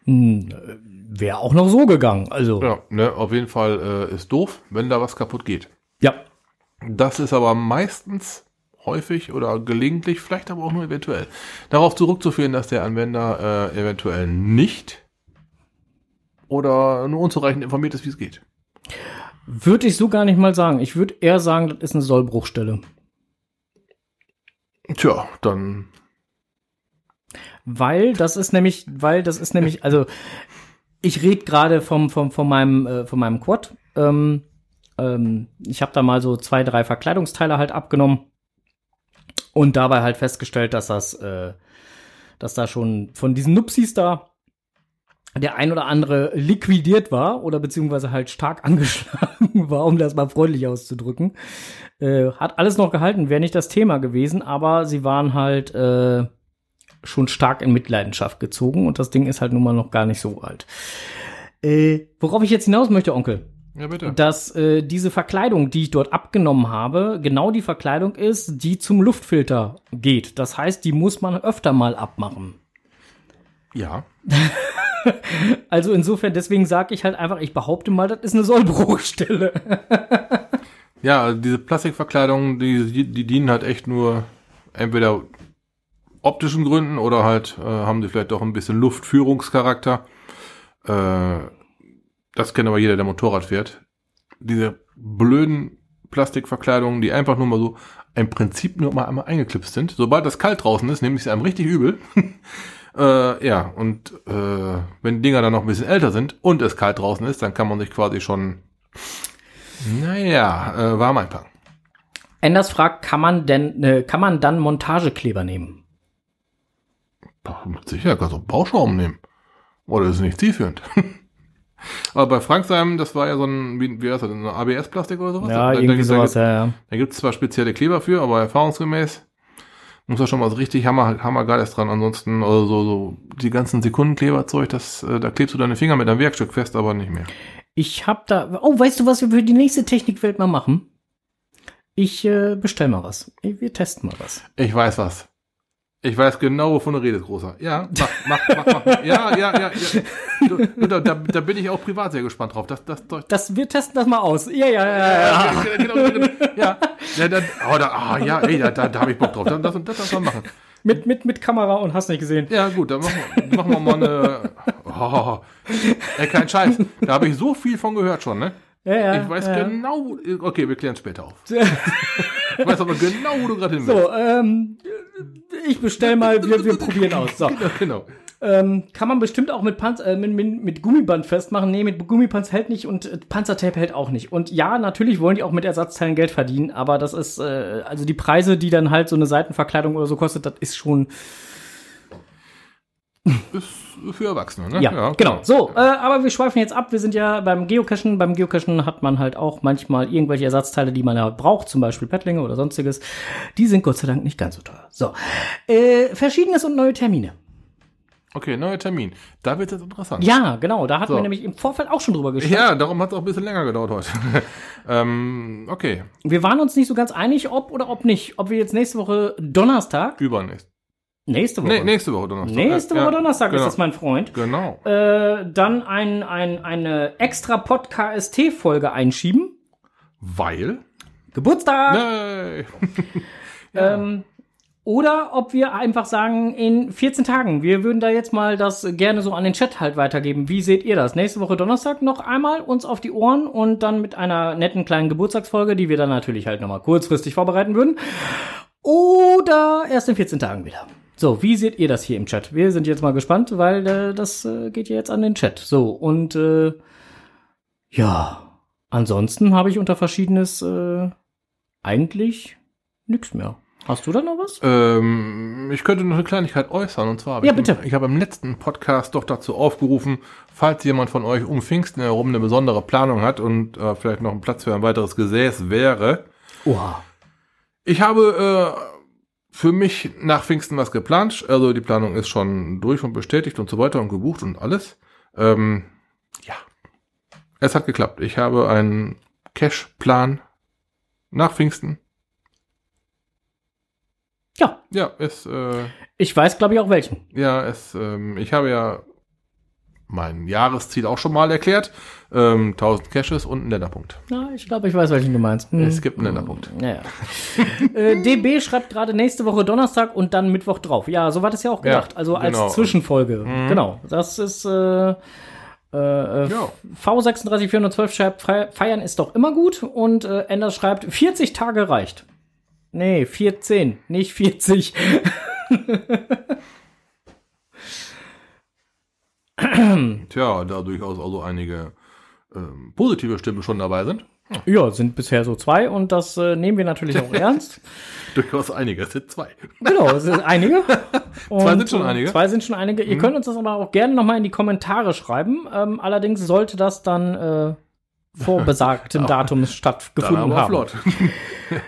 [SPEAKER 1] Wäre auch noch so gegangen. Also, ja.
[SPEAKER 2] Ja, ne, auf jeden Fall äh, ist doof, wenn da was kaputt geht.
[SPEAKER 1] ja.
[SPEAKER 2] Das ist aber meistens häufig oder gelegentlich, vielleicht aber auch nur eventuell, darauf zurückzuführen, dass der Anwender äh, eventuell nicht oder nur unzureichend informiert ist, wie es geht.
[SPEAKER 1] Würde ich so gar nicht mal sagen. Ich würde eher sagen, das ist eine Sollbruchstelle.
[SPEAKER 2] Tja, dann
[SPEAKER 1] Weil das ist nämlich, weil das ist nämlich, also ich rede gerade vom, vom, von meinem, äh, von meinem Quad. Ähm, ähm, ich habe da mal so zwei, drei Verkleidungsteile halt abgenommen und dabei halt festgestellt, dass das, äh, dass da schon von diesen Nupsis da der ein oder andere liquidiert war oder beziehungsweise halt stark angeschlagen war, um das mal freundlich auszudrücken. Äh, hat alles noch gehalten, wäre nicht das Thema gewesen, aber sie waren halt äh, schon stark in Mitleidenschaft gezogen und das Ding ist halt nun mal noch gar nicht so alt. Äh, worauf ich jetzt hinaus möchte, Onkel,
[SPEAKER 2] ja bitte.
[SPEAKER 1] dass äh, diese Verkleidung, die ich dort abgenommen habe, genau die Verkleidung ist, die zum Luftfilter geht. Das heißt, die muss man öfter mal abmachen.
[SPEAKER 2] Ja.
[SPEAKER 1] Also insofern, deswegen sage ich halt einfach, ich behaupte mal, das ist eine Sollbruchstelle.
[SPEAKER 2] Ja, also diese Plastikverkleidungen, die, die dienen halt echt nur entweder optischen Gründen oder halt äh, haben sie vielleicht auch ein bisschen Luftführungscharakter. Äh, das kennt aber jeder, der Motorrad fährt. Diese blöden Plastikverkleidungen, die einfach nur mal so im Prinzip nur mal einmal eingeklipst sind. Sobald das kalt draußen ist, nehme ich sie einem richtig übel. äh, ja, und äh, wenn die Dinger dann noch ein bisschen älter sind und es kalt draußen ist, dann kann man sich quasi schon, naja, äh, warm einpacken.
[SPEAKER 1] Enders fragt, kann man denn, äh, kann man dann Montagekleber nehmen?
[SPEAKER 2] Mit Sicherheit kannst du auch Bauschaum nehmen. Oder ist es nicht zielführend? Aber bei Frank seinem, das war ja so ein, wie, wie heißt das, ein ABS-Plastik oder sowas?
[SPEAKER 1] Ja,
[SPEAKER 2] Da- da-
[SPEAKER 1] irgendwie
[SPEAKER 2] da-
[SPEAKER 1] sowas, ja, ja.
[SPEAKER 2] Da gibt es zwar spezielle Kleber für, aber erfahrungsgemäß muss da schon mal so richtig hammer, hammergeiles dran. Ansonsten, also so, so die ganzen Sekundenkleberzeug, das, äh, da klebst du deine Finger mit einem Werkstück fest, aber nicht mehr.
[SPEAKER 1] Ich hab da, oh, weißt du, was wir für die nächste Technikwelt mal machen? Ich äh, bestell mal was. Wir testen mal was.
[SPEAKER 2] Ich weiß was. Ich weiß genau, wovon du redest, Großer. Ja, mach, mach, mach, mach. Ja, ja, ja. ja. Du, du, da, da, bin ich auch privat sehr gespannt drauf. Das, das, das,
[SPEAKER 1] Das, wir testen das mal aus. Ja, ja, ja, ja. ja.
[SPEAKER 2] genau, genau, genau. Ja, ja, da, oh, da, ah, ja, ey, da, da, da habe ich Bock drauf. Das, das, das, das mal machen.
[SPEAKER 1] Mit, mit, mit Kamera und hast nicht gesehen.
[SPEAKER 2] Ja, gut, dann machen wir, machen wir mal eine. Oh, ey, kein Scheiß. Da habe ich so viel von gehört schon, ne?
[SPEAKER 1] Ja, ja.
[SPEAKER 2] Ich weiß
[SPEAKER 1] ja.
[SPEAKER 2] genau. Okay, wir klären es später auf. Ich weiß aber genau, wo du gerade hin willst.
[SPEAKER 1] So, ähm, ich bestell mal, wir, wir probieren aus. So.
[SPEAKER 2] Genau, genau.
[SPEAKER 1] Ähm, kann man bestimmt auch mit, Panz äh, mit, mit, mit Gummiband festmachen. Nee, mit Gummiband hält nicht und äh, Panzertape hält auch nicht. Und ja, natürlich wollen die auch mit Ersatzteilen Geld verdienen, aber das ist, äh, also die Preise, die dann halt so eine Seitenverkleidung oder so kostet, das ist schon.
[SPEAKER 2] Ist für Erwachsene, ne?
[SPEAKER 1] Ja, genau. So, äh, aber wir schweifen jetzt ab. Wir sind ja beim Geocachen. Beim Geocachen hat man halt auch manchmal irgendwelche Ersatzteile, die man ja braucht, zum Beispiel Pettlinge oder sonstiges. Die sind Gott sei Dank nicht ganz so teuer. So, äh, Verschiedenes und neue Termine.
[SPEAKER 2] Okay, neuer Termin. Da wird es jetzt interessant.
[SPEAKER 1] Ja, genau. Da hatten
[SPEAKER 2] So.
[SPEAKER 1] wir nämlich im Vorfeld auch schon drüber gesprochen.
[SPEAKER 2] Ja, darum hat es auch ein bisschen länger gedauert heute. ähm, okay,
[SPEAKER 1] Wir waren uns nicht so ganz einig, ob oder ob nicht. Ob wir jetzt nächste Woche Donnerstag,
[SPEAKER 2] übernächst.
[SPEAKER 1] Nächste Woche,
[SPEAKER 2] Nee, nächste Woche Donnerstag.
[SPEAKER 1] nächste
[SPEAKER 2] Ja,
[SPEAKER 1] Woche
[SPEAKER 2] ja,
[SPEAKER 1] Donnerstag
[SPEAKER 2] genau.
[SPEAKER 1] ist das, mein Freund,
[SPEAKER 2] Genau.
[SPEAKER 1] äh, dann ein, ein, eine extra Podcast-Folge einschieben.
[SPEAKER 2] Weil.
[SPEAKER 1] Geburtstag!
[SPEAKER 2] Nee.
[SPEAKER 1] Ähm, oder ob wir einfach sagen, in 14 Tagen. Wir würden da jetzt mal das gerne so an den Chat halt weitergeben. Wie seht ihr das? Nächste Woche Donnerstag noch einmal uns auf die Ohren und dann mit einer netten kleinen Geburtstagsfolge, die wir dann natürlich halt nochmal kurzfristig vorbereiten würden. Oder erst in 14 Tagen wieder. So, wie seht ihr das hier im Chat? Wir sind jetzt mal gespannt, weil äh, das äh, geht ja jetzt an den Chat. So, und äh, ja, ansonsten habe ich unter verschiedenes äh, eigentlich nix mehr. Hast du da noch was?
[SPEAKER 2] Ähm, ich könnte noch eine Kleinigkeit äußern. Und zwar habe
[SPEAKER 1] Ja,
[SPEAKER 2] ich,
[SPEAKER 1] bitte.
[SPEAKER 2] ich habe im letzten Podcast doch dazu aufgerufen, falls jemand von euch um Pfingsten herum eine besondere Planung hat und äh, vielleicht noch ein Platz für ein weiteres Gesäß wäre,
[SPEAKER 1] Oha.
[SPEAKER 2] Ich habe äh, für mich nach Pfingsten was geplant. Also die Planung ist schon durch und bestätigt und so weiter und gebucht und alles. Ähm, ja, es hat geklappt. Ich habe einen Cash-Plan nach Pfingsten.
[SPEAKER 1] Ja,
[SPEAKER 2] Ja, es, äh,
[SPEAKER 1] ich weiß, glaube ich, auch welchen.
[SPEAKER 2] ja, es, ähm, ich habe ja mein Jahresziel auch schon mal erklärt. Ähm, 1000 Caches und ein Nennerpunkt.
[SPEAKER 1] Ja, ich glaube, ich weiß, welchen du meinst. Hm.
[SPEAKER 2] Es gibt einen Nennerpunkt.
[SPEAKER 1] Ja, ja. äh, DB schreibt gerade nächste Woche Donnerstag und dann Mittwoch drauf. Ja, so war das ja auch
[SPEAKER 2] Ja,
[SPEAKER 1] gedacht. also als
[SPEAKER 2] genau.
[SPEAKER 1] Zwischenfolge. Genau. Das ist äh, äh, äh,
[SPEAKER 2] Ja.
[SPEAKER 1] V36412 schreibt, "Fei- feiern ist doch immer gut. Und äh, Enders schreibt, 40 Tage reicht. Nee, 14, nicht 40.
[SPEAKER 2] Tja, da durchaus also einige ähm, positive Stimmen schon dabei sind.
[SPEAKER 1] Ja, sind bisher so zwei und das äh, nehmen wir natürlich auch ernst.
[SPEAKER 2] Durchaus einige, es sind zwei.
[SPEAKER 1] Genau, es sind einige.
[SPEAKER 2] Zwei
[SPEAKER 1] Und,
[SPEAKER 2] sind schon einige. Mhm.
[SPEAKER 1] Zwei sind schon einige. Ihr könnt uns das aber auch gerne nochmal in die Kommentare schreiben. Ähm, allerdings sollte das dann äh, vor besagtem Datum stattgefunden haben.
[SPEAKER 2] flott.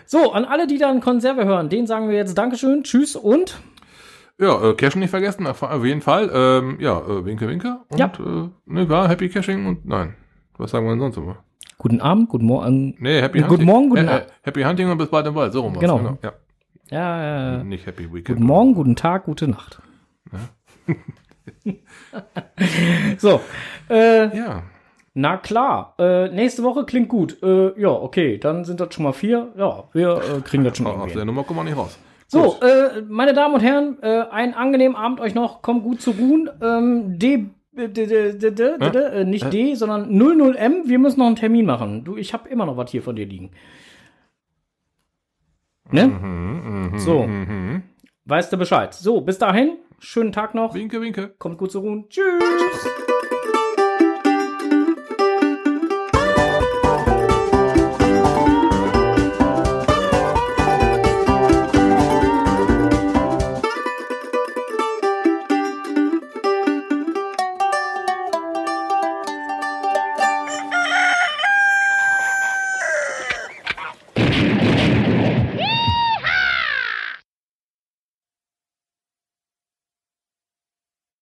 [SPEAKER 1] So, an alle, die dann Konserve hören, denen sagen wir jetzt Dankeschön, Tschüss und
[SPEAKER 2] Ja, äh, Cashen nicht vergessen, auf jeden Fall. Ähm, ja, äh, Winke, Winke. Und,
[SPEAKER 1] Ja.
[SPEAKER 2] äh, ne, war Happy Caching und nein. Was sagen wir denn sonst immer?
[SPEAKER 1] guten Abend, guten Morgen.
[SPEAKER 2] Nee, Happy
[SPEAKER 1] Guten
[SPEAKER 2] Hunting.
[SPEAKER 1] Morgen, guten
[SPEAKER 2] äh, äh,
[SPEAKER 1] Abend.
[SPEAKER 2] Happy Hunting und bis bald im Wald. So rum war's,
[SPEAKER 1] Genau.
[SPEAKER 2] Ja.
[SPEAKER 1] Ja, äh,
[SPEAKER 2] Nicht Happy Weekend.
[SPEAKER 1] guten Morgen, guten Tag, gute Nacht. so, äh,
[SPEAKER 2] Ja.
[SPEAKER 1] na klar. Äh, nächste Woche klingt gut. Äh, ja, okay, dann sind das schon mal vier. Ja, wir äh, kriegen das schon
[SPEAKER 2] Aus
[SPEAKER 1] irgendwie.
[SPEAKER 2] der. Nummer kommen wir nicht raus.
[SPEAKER 1] So, äh, meine Damen und Herren, äh, einen angenehmen Abend euch noch. Kommt gut zu ruhen. Ähm, D, d, äh, nicht D, sondern 00M. Wir müssen noch einen Termin machen. Du, ich habe immer noch was hier von dir liegen. Ne? so,
[SPEAKER 2] Mhm.
[SPEAKER 1] weißt du Bescheid. So, bis dahin, schönen Tag noch.
[SPEAKER 2] Winke, winke.
[SPEAKER 1] Kommt gut zu ruhen. Tschüss.